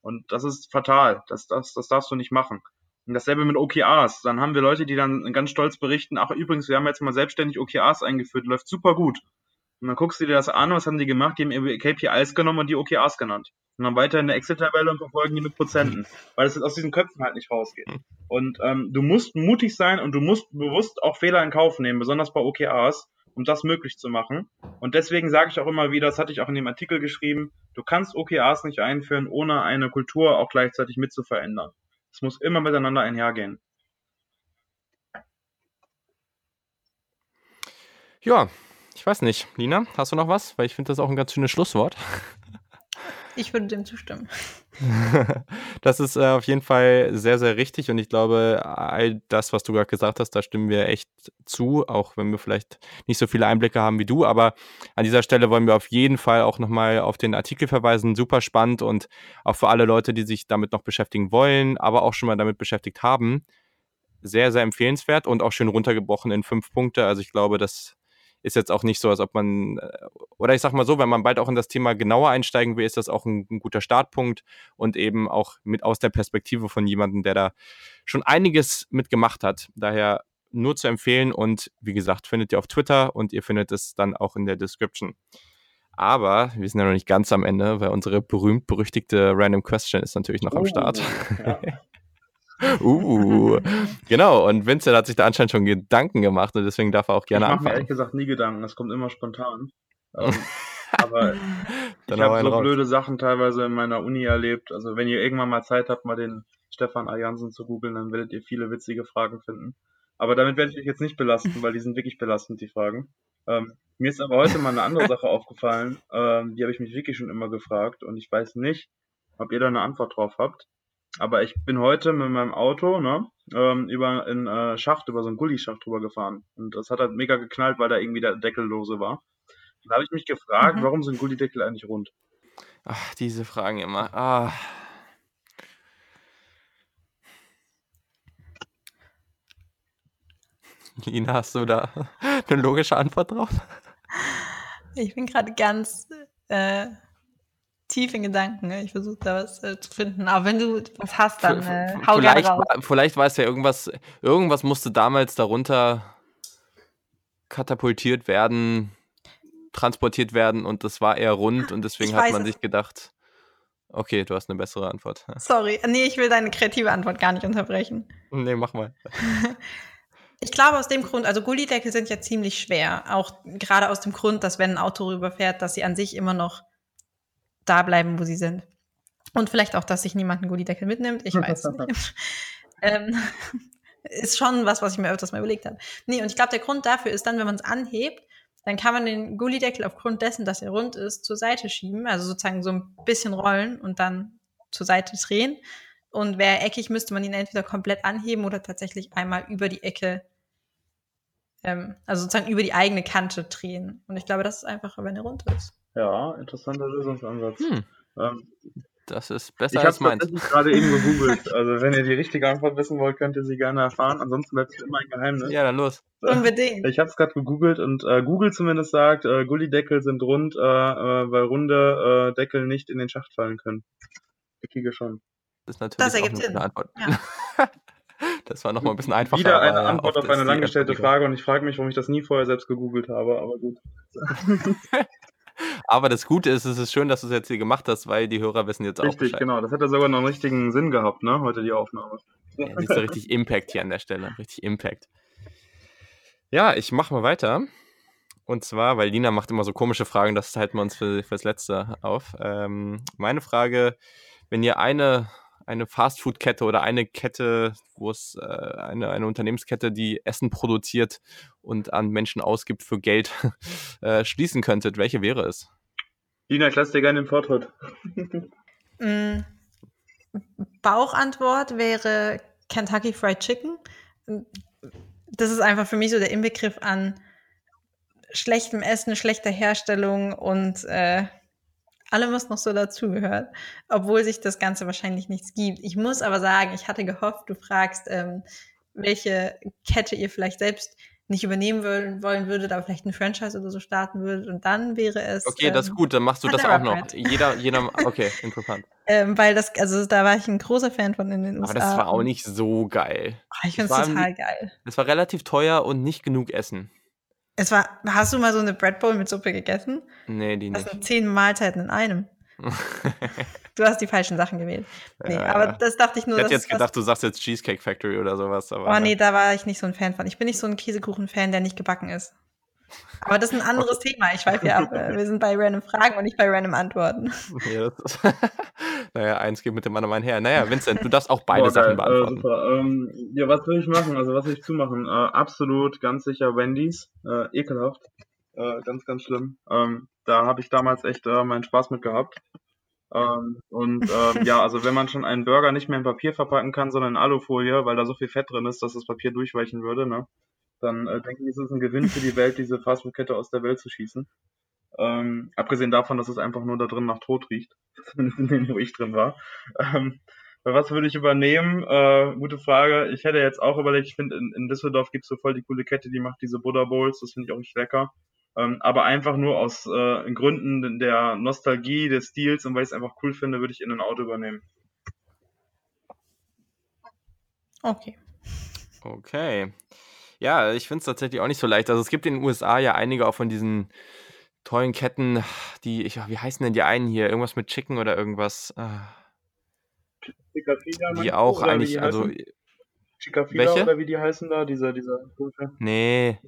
Und das ist fatal. Das, das, das darfst du nicht machen. Und dasselbe mit OKRs. Dann haben wir Leute, die dann ganz stolz berichten, ach übrigens, wir haben jetzt mal selbstständig OKRs eingeführt, läuft super gut. Und dann guckst du dir das an, was haben die gemacht? Die haben KPIs genommen und die OKRs genannt. Und dann weiter in der Excel-Tabelle und verfolgen die mit Prozenten. Weil es jetzt aus diesen Köpfen halt nicht rausgeht. Und ähm, du musst mutig sein und du musst bewusst auch Fehler in Kauf nehmen, besonders bei OKRs, um das möglich zu machen. Und deswegen sage ich auch immer wieder, das hatte ich auch in dem Artikel geschrieben, du kannst OKRs nicht einführen, ohne eine Kultur auch gleichzeitig mit zu verändern. Es muss immer miteinander einhergehen. Ja, ich weiß nicht. Lina, hast du noch was? Weil ich finde das auch ein ganz schönes Schlusswort. Ich würde dem zustimmen. das ist äh, auf jeden Fall sehr, sehr richtig und ich glaube, all das, was du gerade gesagt hast, da stimmen wir echt zu, auch wenn wir vielleicht nicht so viele Einblicke haben wie du. Aber an dieser Stelle wollen wir auf jeden Fall auch nochmal auf den Artikel verweisen. Super spannend und auch für alle Leute, die sich damit noch beschäftigen wollen, aber auch schon mal damit beschäftigt haben. Sehr, sehr empfehlenswert und auch schön runtergebrochen in fünf Punkte. Also ich glaube, das ist jetzt auch nicht so, als ob man, äh, oder ich sag mal so, wenn man bald auch in das Thema genauer einsteigen will, ist das auch ein, ein guter Startpunkt und eben auch mit aus der Perspektive von jemandem, der da schon einiges mitgemacht hat. Daher nur zu empfehlen und wie gesagt, findet ihr auf Twitter und ihr findet es dann auch in der Description. Aber wir sind ja noch nicht ganz am Ende, weil unsere berühmt-berüchtigte Random Question ist natürlich noch oh, am Start. Ja. Uh, genau. Und Vincent hat sich da anscheinend schon Gedanken gemacht und deswegen darf er auch gerne ich anfangen. Ich mache mir ehrlich gesagt nie Gedanken, das kommt immer spontan. Ähm, aber ich habe so raus. blöde Sachen teilweise in meiner Uni erlebt. Also wenn ihr irgendwann mal Zeit habt, mal den Stefan Aljansen zu googeln, dann werdet ihr viele witzige Fragen finden. Aber damit werde ich euch jetzt nicht belasten, weil die sind wirklich belastend, die Fragen. Ähm, mir ist aber heute mal eine andere Sache aufgefallen, ähm, die habe ich mich wirklich schon immer gefragt und ich weiß nicht, ob ihr da eine Antwort drauf habt. Aber ich bin heute mit meinem Auto ne, ähm, über einen äh, Schacht, über so einen Gully-Schacht drüber gefahren. Und das hat halt mega geknallt, weil da irgendwie der Deckel lose war. Da habe ich mich gefragt, mhm. warum sind Gully-Deckel eigentlich rund? Ach, diese Fragen immer. Ah. Lina, hast du da eine logische Antwort drauf? Ich bin gerade ganz äh, tief in Gedanken. Ne? Ich versuche da was äh, zu finden. Aber wenn du was hast, dann äh, hau vielleicht, raus. Vielleicht weiß ja irgendwas, irgendwas musste damals darunter katapultiert werden, transportiert werden und das war eher rund und deswegen hat man es. sich gedacht, okay, du hast eine bessere Antwort. Sorry, nee, ich will deine kreative Antwort gar nicht unterbrechen. Nee, mach mal. Ich glaube aus dem Grund, also Gullideckel sind ja ziemlich schwer, auch gerade aus dem Grund, dass wenn ein Auto rüberfährt, dass sie an sich immer noch da bleiben, wo sie sind. Und vielleicht auch, dass sich niemand einen Gullideckel mitnimmt. Ich weiß nicht. ähm, ist schon was, was ich mir öfters mal überlegt habe. Nee, und ich glaube, der Grund dafür ist dann, wenn man es anhebt, dann kann man den Gullideckel aufgrund dessen, dass er rund ist, zur Seite schieben, also sozusagen so ein bisschen rollen und dann zur Seite drehen. Und wäre eckig, müsste man ihn entweder komplett anheben oder tatsächlich einmal über die Ecke, ähm, also sozusagen über die eigene Kante drehen. Und ich glaube, das ist einfacher, wenn er rund ist. Ja, interessanter Lösungsansatz. Hm. Ähm, das ist besser ich als meins. Ich habe gerade eben gegoogelt. Also wenn ihr die richtige Antwort wissen wollt, könnt ihr sie gerne erfahren. Ansonsten bleibt es immer ein Geheimnis. Ja, dann los. Unbedingt. Ich habe es gerade gegoogelt und äh, Google zumindest sagt, äh, Gullideckel sind rund, äh, äh, weil runde äh, Deckel nicht in den Schacht fallen können. Eckige schon. Das ist natürlich das ergibt Sinn. Antwort. Ja. das war nochmal ein bisschen einfacher. Wieder eine Antwort auf, auf eine langgestellte Frage und ich frage mich, warum ich das nie vorher selbst gegoogelt habe, aber gut. Aber das Gute ist, es ist schön, dass du es jetzt hier gemacht hast, weil die Hörer wissen jetzt auch Richtig, genau. Das hätte sogar noch einen richtigen Sinn gehabt, ne? Heute die Aufnahme. Ja, siehst du richtig Impact hier an der Stelle. Richtig Impact. Ja, ich mache mal weiter. Und zwar, weil Lina macht immer so komische Fragen, das halten wir uns für, fürs Letzte auf. Ähm, meine Frage, wenn ihr eine, eine Fastfood-Kette oder eine Kette, wo es äh, eine, eine Unternehmenskette, die Essen produziert und an Menschen ausgibt für Geld, äh, schließen könntet, welche wäre es? Lina, ich lasse dir gerne den Vortritt. Mm, Bauchantwort wäre Kentucky Fried Chicken. Das ist einfach für mich so der Inbegriff an schlechtem Essen, schlechter Herstellung und äh, allem, was noch so dazugehört, obwohl sich das Ganze wahrscheinlich nichts gibt. Ich muss aber sagen, ich hatte gehofft, du fragst, ähm, welche Kette ihr vielleicht selbst nicht übernehmen wollen, wollen würdet, aber vielleicht ein Franchise oder so starten würdet und dann wäre es. Okay, das ist ähm, gut, dann machst du das auch noch. Jeder, jeder, okay, interessant. Ähm, weil das, also da war ich ein großer Fan von in den Aber USA. das war auch nicht so geil. Ah, Ich finde das es total geil. Es war relativ teuer und nicht genug Essen. Es war, hast du mal so eine Bread Bowl mit Suppe gegessen? Nee, die Das nicht. sind zehn Mahlzeiten in einem. Du hast die falschen Sachen gewählt. Nee, Ja, aber das dachte ich nur. ich hätte jetzt gedacht, du sagst jetzt Cheesecake Factory oder sowas. Aber Oh nee, da war ich nicht so ein Fan von. Ich bin nicht so ein Käsekuchen-Fan, der nicht gebacken ist. Aber das ist ein anderes Thema. Ich schweife ja ab. Äh, Wir sind bei random Fragen und nicht bei random Antworten. Ja, naja, eins geht mit dem anderen einher. Naja, Vincent, du darfst auch beide Boah, Sachen. Äh, beantworten. super. Ähm, ja, was will ich machen? Also, was will ich zumachen? Äh, absolut, ganz sicher Wendy's. Äh, ekelhaft. Äh, ganz, ganz schlimm. Ähm, da habe ich damals echt äh, meinen Spaß mit gehabt. Ähm, und ähm, ja, also wenn man schon einen Burger nicht mehr in Papier verpacken kann, sondern in Alufolie, weil da so viel Fett drin ist, dass das Papier durchweichen würde, ne? Dann äh, denke ich, ist es ein Gewinn für die Welt, diese Fastfood-Kette aus der Welt zu schießen. Ähm, abgesehen davon, dass es einfach nur da drin nach Tod riecht. Zumindest in dem, wo ich drin war. Ähm, was würde ich übernehmen? Äh, gute Frage. Ich hätte jetzt auch überlegt, ich finde, in, in Düsseldorf gibt's so voll die coole Kette, die macht diese Buddha Bowls, das finde ich auch nicht lecker. Ähm, aber einfach nur aus äh, Gründen der Nostalgie, des Stils und weil ich es einfach cool finde, würde ich in ein Auto übernehmen. Okay. Okay. Ja, ich finde es tatsächlich auch nicht so leicht. Also es gibt in den USA ja einige auch von diesen tollen Ketten, die, ich, wie heißen denn die einen hier? Irgendwas mit Chicken oder irgendwas? Ah, Chicafila, Die auch eigentlich, also, Chicafila welche? oder wie die heißen da, dieser, dieser nee.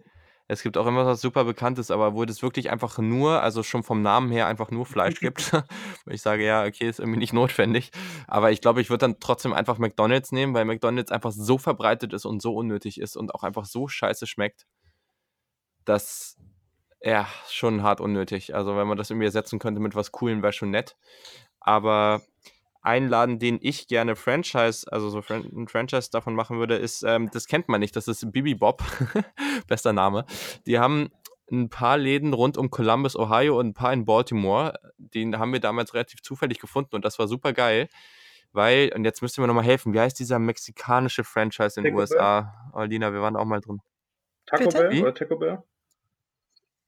Es gibt auch immer was super Bekanntes, aber wo das wirklich einfach nur, also schon vom Namen her einfach nur Fleisch gibt. Wo ich sage, ja, okay, ist irgendwie nicht notwendig. Aber ich glaube, ich würde dann trotzdem einfach McDonalds nehmen, weil McDonalds einfach so verbreitet ist und so unnötig ist und auch einfach so scheiße schmeckt, dass ja, schon hart unnötig. Also wenn man das irgendwie ersetzen könnte mit was Coolen, wäre schon nett. Aber ein Laden, den ich gerne Franchise, also so ein Franchise davon machen würde, ist, ähm, das kennt man nicht, das ist Bibi Bob, bester Name. Die haben ein paar Läden rund um Columbus, Ohio und ein paar in Baltimore. Den haben wir damals relativ zufällig gefunden und das war super geil. Weil, und jetzt müsst ihr mir nochmal helfen, wie heißt dieser mexikanische Franchise in den USA? Oh, Lina, wir waren auch mal drin. Taco Bitte? Bell Wie? oder Taco Bell?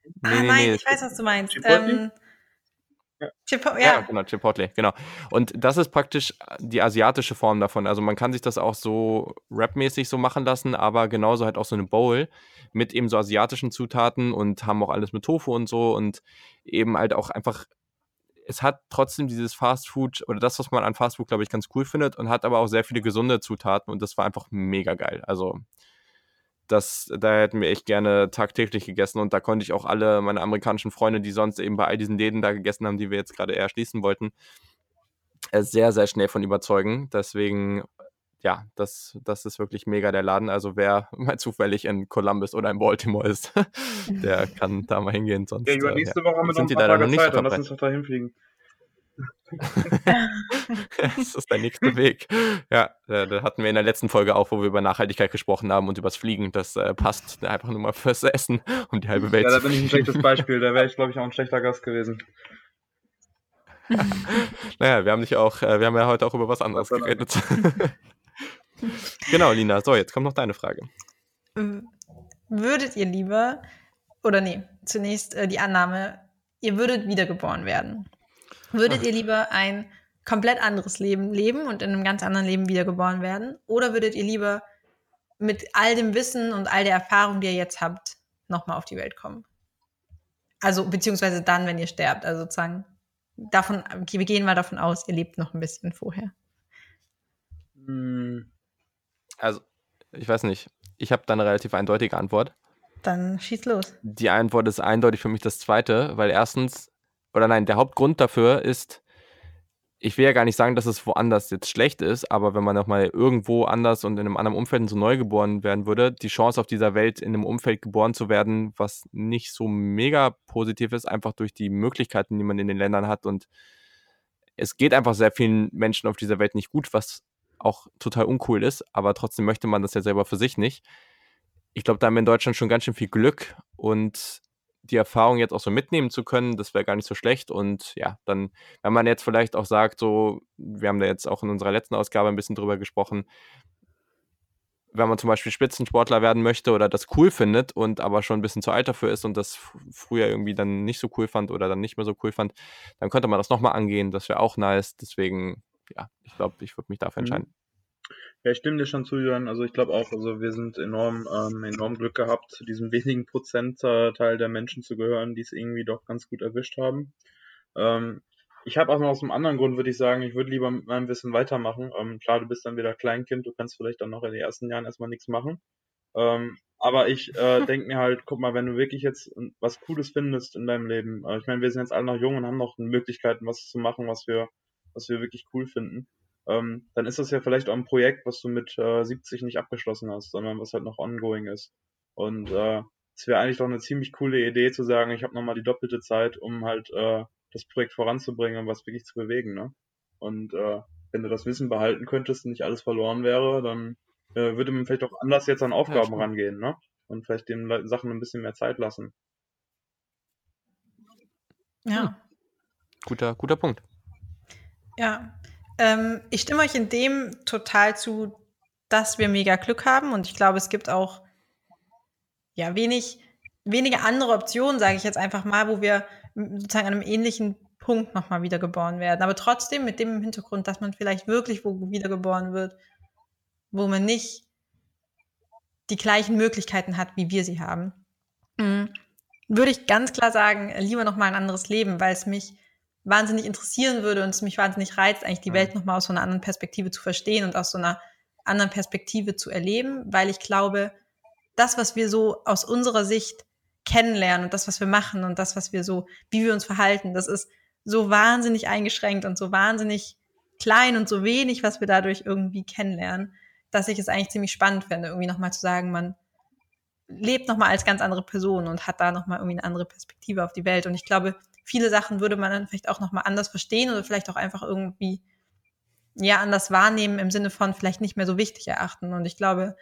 Nee, ah, nee, nein, nee, ich weiß, was du meinst. Chipotle? Ähm, Ja. Ja, ja. genau, Chipotle, genau. Und das ist praktisch die asiatische Form davon. Also man kann sich das auch so rapmäßig so machen lassen, aber genauso halt auch so eine Bowl mit eben so asiatischen Zutaten und haben auch alles mit Tofu und so und eben halt auch einfach, es hat trotzdem dieses Fast Food oder das, was man an Fast Food, glaube ich, ganz cool findet und hat aber auch sehr viele gesunde Zutaten und das war einfach mega geil. Also das, da hätten wir echt gerne tagtäglich gegessen und da konnte ich auch alle meine amerikanischen Freunde, die sonst eben bei all diesen Läden da gegessen haben, die wir jetzt gerade eher schließen wollten, äh, sehr, sehr schnell von überzeugen. Deswegen, ja, das, das ist wirklich mega der Laden. Also wer mal zufällig in Columbus oder in Baltimore ist, der kann da mal hingehen. Sonst, Ja, äh, über nächste Woche haben wir Sind noch die ein paar Tage noch nicht so Zeit, dann lass uns doch da hinfliegen. das ist der nächste Weg. Ja, da, hatten wir in der letzten Folge auch, wo wir über Nachhaltigkeit gesprochen haben und übers Fliegen. Das äh, passt einfach nur mal fürs Essen, um die halbe Welt Ja, da bin ich ein schlechtes Beispiel. Da wäre ich, glaube ich, auch ein schlechter Gast gewesen. Naja, wir haben dich auch, äh, wir haben ja heute auch über was anderes geredet. genau, Lina. So, jetzt kommt noch deine Frage. W- Würdet ihr lieber, oder nee, zunächst äh, die Annahme, ihr würdet wiedergeboren werden. Würdet ihr lieber ein komplett anderes Leben leben und in einem ganz anderen Leben wiedergeboren werden? Oder würdet ihr lieber mit all dem Wissen und all der Erfahrung, die ihr jetzt habt, nochmal auf die Welt kommen? Also, beziehungsweise dann, wenn ihr sterbt. Also sozusagen, davon, wir gehen mal davon aus, ihr lebt noch ein bisschen vorher. Hm. Also, ich weiß nicht. Ich habe da eine relativ eindeutige Antwort. Dann schieß los. Die Antwort ist eindeutig für mich das zweite, weil erstens, oder nein, der Hauptgrund dafür ist, ich will ja gar nicht sagen, dass es woanders jetzt schlecht ist, aber wenn man nochmal irgendwo anders und in einem anderen Umfeld so neu geboren werden würde, die Chance auf dieser Welt in einem Umfeld geboren zu werden, was nicht so mega positiv ist, einfach durch die Möglichkeiten, die man in den Ländern hat und es geht einfach sehr vielen Menschen auf dieser Welt nicht gut, was auch total uncool ist, aber trotzdem möchte man das ja selber für sich nicht. Ich glaube, da haben wir in Deutschland schon ganz schön viel Glück und die Erfahrung jetzt auch so mitnehmen zu können, das wäre gar nicht so schlecht. Und ja, dann, wenn man jetzt vielleicht auch sagt, so, wir haben da jetzt auch in unserer letzten Ausgabe ein bisschen drüber gesprochen, wenn man zum Beispiel Spitzensportler werden möchte oder das cool findet und aber schon ein bisschen zu alt dafür ist und das früher irgendwie dann nicht so cool fand oder dann nicht mehr so cool fand, dann könnte man das nochmal angehen. Das wäre auch nice. Deswegen, ja, ich glaube, ich würde mich dafür mhm. entscheiden. Ja, ich stimme dir schon zu, Jörn. Also ich glaube auch, also wir sind enorm, ähm, enorm Glück gehabt, zu diesem wenigen Prozentteil der Menschen zu gehören, die es irgendwie doch ganz gut erwischt haben. Ähm, ich habe auch noch aus einem anderen Grund, würde ich sagen, ich würde lieber mit meinem Wissen weitermachen. Ähm, klar, du bist dann wieder Kleinkind, du kannst vielleicht dann noch in den ersten Jahren erstmal nichts machen. Ähm, aber ich äh, denke mir halt, guck mal, wenn du wirklich jetzt was Cooles findest in deinem Leben, äh, ich meine, wir sind jetzt alle noch jung und haben noch Möglichkeiten, was zu machen, was wir, was wir wirklich cool finden ähm, dann ist das ja vielleicht auch ein Projekt, was du mit äh, 70 nicht abgeschlossen hast, sondern was halt noch ongoing ist. Und äh, es wäre eigentlich doch eine ziemlich coole Idee zu sagen, ich habe nochmal die doppelte Zeit, um halt äh, das Projekt voranzubringen und was wirklich zu bewegen. Ne? Und äh, wenn du das Wissen behalten könntest und nicht alles verloren wäre, dann äh, würde man vielleicht auch anders jetzt an Aufgaben ja, rangehen, ne? Und vielleicht den Le Sachen ein bisschen mehr Zeit lassen. Ja. Hm. Guter, guter Punkt. Ja, ähm, ich stimme euch in dem total zu, dass wir mega Glück haben und ich glaube, es gibt auch ja wenig, wenige andere Optionen, sage ich jetzt einfach mal, wo wir sozusagen an einem ähnlichen Punkt nochmal wiedergeboren werden. Aber trotzdem mit dem Hintergrund, dass man vielleicht wirklich wo wiedergeboren wird, wo man nicht die gleichen Möglichkeiten hat, wie wir sie haben, mhm. würde ich ganz klar sagen, lieber nochmal ein anderes Leben, weil es mich wahnsinnig interessieren würde und es mich wahnsinnig reizt, eigentlich die mhm. Welt nochmal aus so einer anderen Perspektive zu verstehen und aus so einer anderen Perspektive zu erleben, weil ich glaube, das, was wir so aus unserer Sicht kennenlernen und das, was wir machen und das, was wir so, wie wir uns verhalten, das ist so wahnsinnig eingeschränkt und so wahnsinnig klein und so wenig, was wir dadurch irgendwie kennenlernen, dass ich es eigentlich ziemlich spannend finde, irgendwie nochmal zu sagen, man lebt nochmal als ganz andere Person und hat da nochmal irgendwie eine andere Perspektive auf die Welt. Und ich glaube, viele Sachen würde man dann vielleicht auch nochmal anders verstehen oder vielleicht auch einfach irgendwie ja anders wahrnehmen im Sinne von vielleicht nicht mehr so wichtig erachten. Und ich glaube,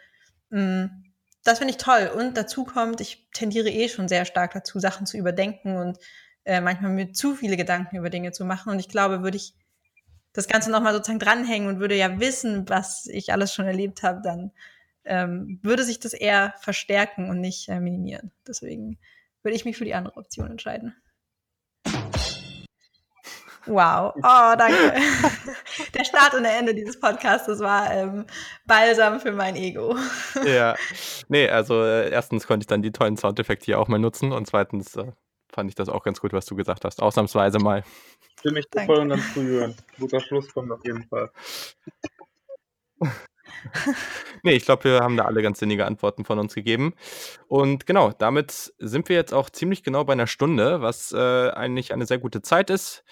mh, mm, das finde ich toll. Und dazu kommt, ich tendiere eh schon sehr stark dazu, Sachen zu überdenken und äh, manchmal mir zu viele Gedanken über Dinge zu machen. Und ich glaube, würde ich das Ganze nochmal sozusagen dranhängen und würde ja wissen, was ich alles schon erlebt habe, dann ähm, würde sich das eher verstärken und nicht äh, minimieren. Deswegen würde ich mich für die andere Option entscheiden. Wow. Oh, danke. Der Start und der Ende dieses Podcasts war ähm, balsam für mein Ego. Ja. Nee, also äh, erstens konnte ich dann die tollen Soundeffekte hier auch mal nutzen und zweitens äh, fand ich das auch ganz gut, was du gesagt hast. Ausnahmsweise mal. Stimme ich voll und ganz zuhören. Guter Schluss kommt auf jeden Fall. nee, ich glaube, wir haben da alle ganz sinnige Antworten von uns gegeben. Und genau, damit sind wir jetzt auch ziemlich genau bei einer Stunde, was äh, eigentlich eine sehr gute Zeit ist.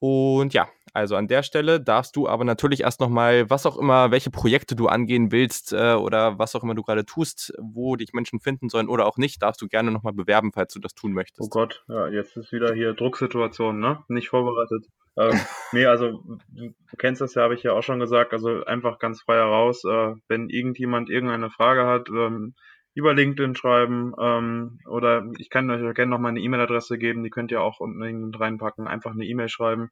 Und ja, also an der Stelle darfst du aber natürlich erst nochmal, was auch immer, welche Projekte du angehen willst äh, oder was auch immer du gerade tust, wo dich Menschen finden sollen oder auch nicht, darfst du gerne nochmal bewerben, falls du das tun möchtest. Oh Gott, ja, jetzt ist wieder hier Drucksituation, ne? Nicht vorbereitet. Ähm, nee, also du, du kennst das ja, habe ich ja auch schon gesagt, also einfach ganz frei heraus, äh, wenn irgendjemand irgendeine Frage hat, ähm, über LinkedIn schreiben ähm, oder ich kann euch gerne noch meine E-Mail-Adresse geben, die könnt ihr auch unten reinpacken, einfach eine E-Mail schreiben.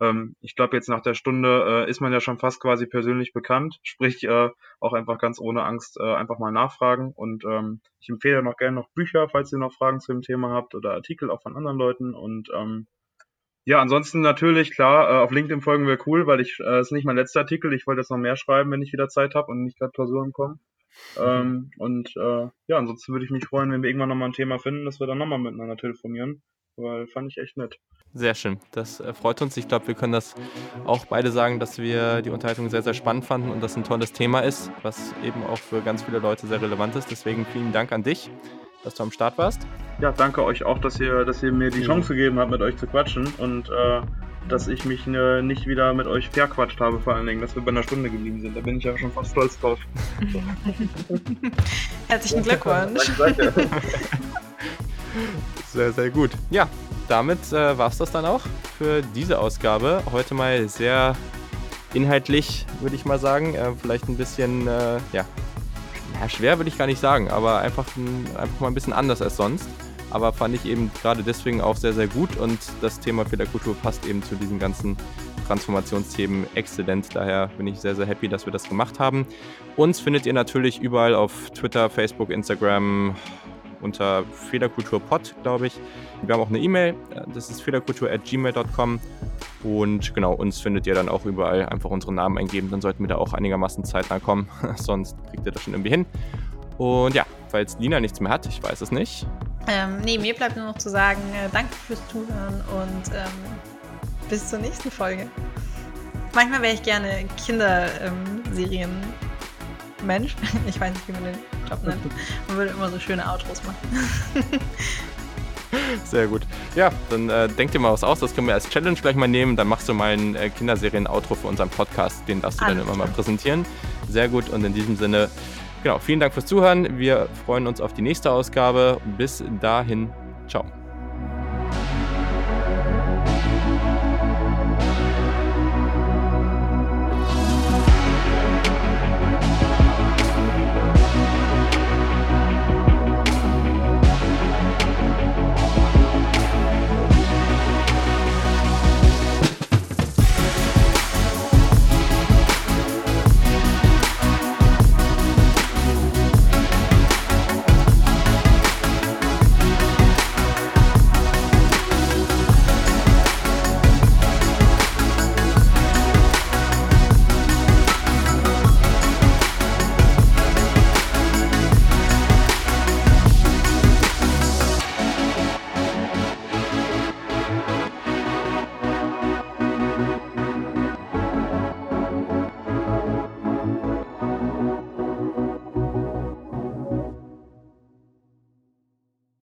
Ähm, ich glaube, jetzt nach der Stunde äh, ist man ja schon fast quasi persönlich bekannt, sprich äh, auch einfach ganz ohne Angst äh, einfach mal nachfragen und ähm, ich empfehle noch gerne noch Bücher, falls ihr noch Fragen zu dem Thema habt oder Artikel auch von anderen Leuten und ähm, ja, ansonsten natürlich, klar, äh, auf LinkedIn folgen wäre cool, weil ich, äh, ist nicht mein letzter Artikel, ich wollte jetzt noch mehr schreiben, wenn ich wieder Zeit habe und nicht gerade Klausuren kommen. Ähm, und äh, ja, ansonsten würde ich mich freuen, wenn wir irgendwann nochmal ein Thema finden, dass wir dann nochmal miteinander telefonieren. weil fand ich echt nett. Sehr schön. Das äh, freut uns. Ich glaube, wir können das auch beide sagen, dass wir die Unterhaltung sehr, sehr spannend fanden und das ein tolles Thema ist, was eben auch für ganz viele Leute sehr relevant ist. Deswegen vielen Dank an dich, dass du am Start warst. Ja, danke euch auch, dass ihr, dass ihr mir die Chance gegeben habt, mit euch zu quatschen und äh, dass ich mich ne, nicht wieder mit euch verquatscht habe, vor allen Dingen, dass wir bei einer Stunde geblieben sind. Da bin ich ja schon fast stolz drauf. Herzlichen Glückwunsch. Sehr, sehr gut. Ja, damit äh, war es das dann auch für diese Ausgabe. Heute mal sehr inhaltlich, würde ich mal sagen. Äh, vielleicht ein bisschen, äh, ja, ja, schwer würde ich gar nicht sagen, aber einfach, ein, einfach mal ein bisschen anders als sonst. Aber fand ich eben gerade deswegen auch sehr, sehr gut und das Thema Fehlerkultur passt eben zu diesen ganzen Transformationsthemen exzellent. Daher bin ich sehr, sehr happy, dass wir das gemacht haben. Uns findet ihr natürlich überall auf Twitter, Facebook, Instagram, unter Fehlerkulturpod, glaube ich. Wir haben auch eine E-Mail, das ist fehlerkultur.gmail.com. Und genau, uns findet ihr dann auch überall. Einfach unseren Namen eingeben, dann sollten wir da auch einigermaßen zeitnah kommen. Sonst kriegt ihr das schon irgendwie hin. Und ja, falls Lina nichts mehr hat, ich weiß es nicht. Ähm, nee, mir bleibt nur noch zu sagen, äh, danke fürs Zuhören und ähm, bis zur nächsten Folge. Manchmal wäre ich gerne Kinderserien. Mensch, ich weiß nicht, wie man den Job nennt. Man würde immer so schöne Outros machen. Sehr gut. Ja, dann äh, denk dir mal was aus. Das können wir als Challenge gleich mal nehmen. Dann machst du mal ein äh, Kinderserien-Outro für unseren Podcast. Den darfst du Alles dann immer klar. mal präsentieren. Sehr gut. Und in diesem Sinne, genau, vielen Dank fürs Zuhören. Wir freuen uns auf die nächste Ausgabe. Bis dahin, ciao.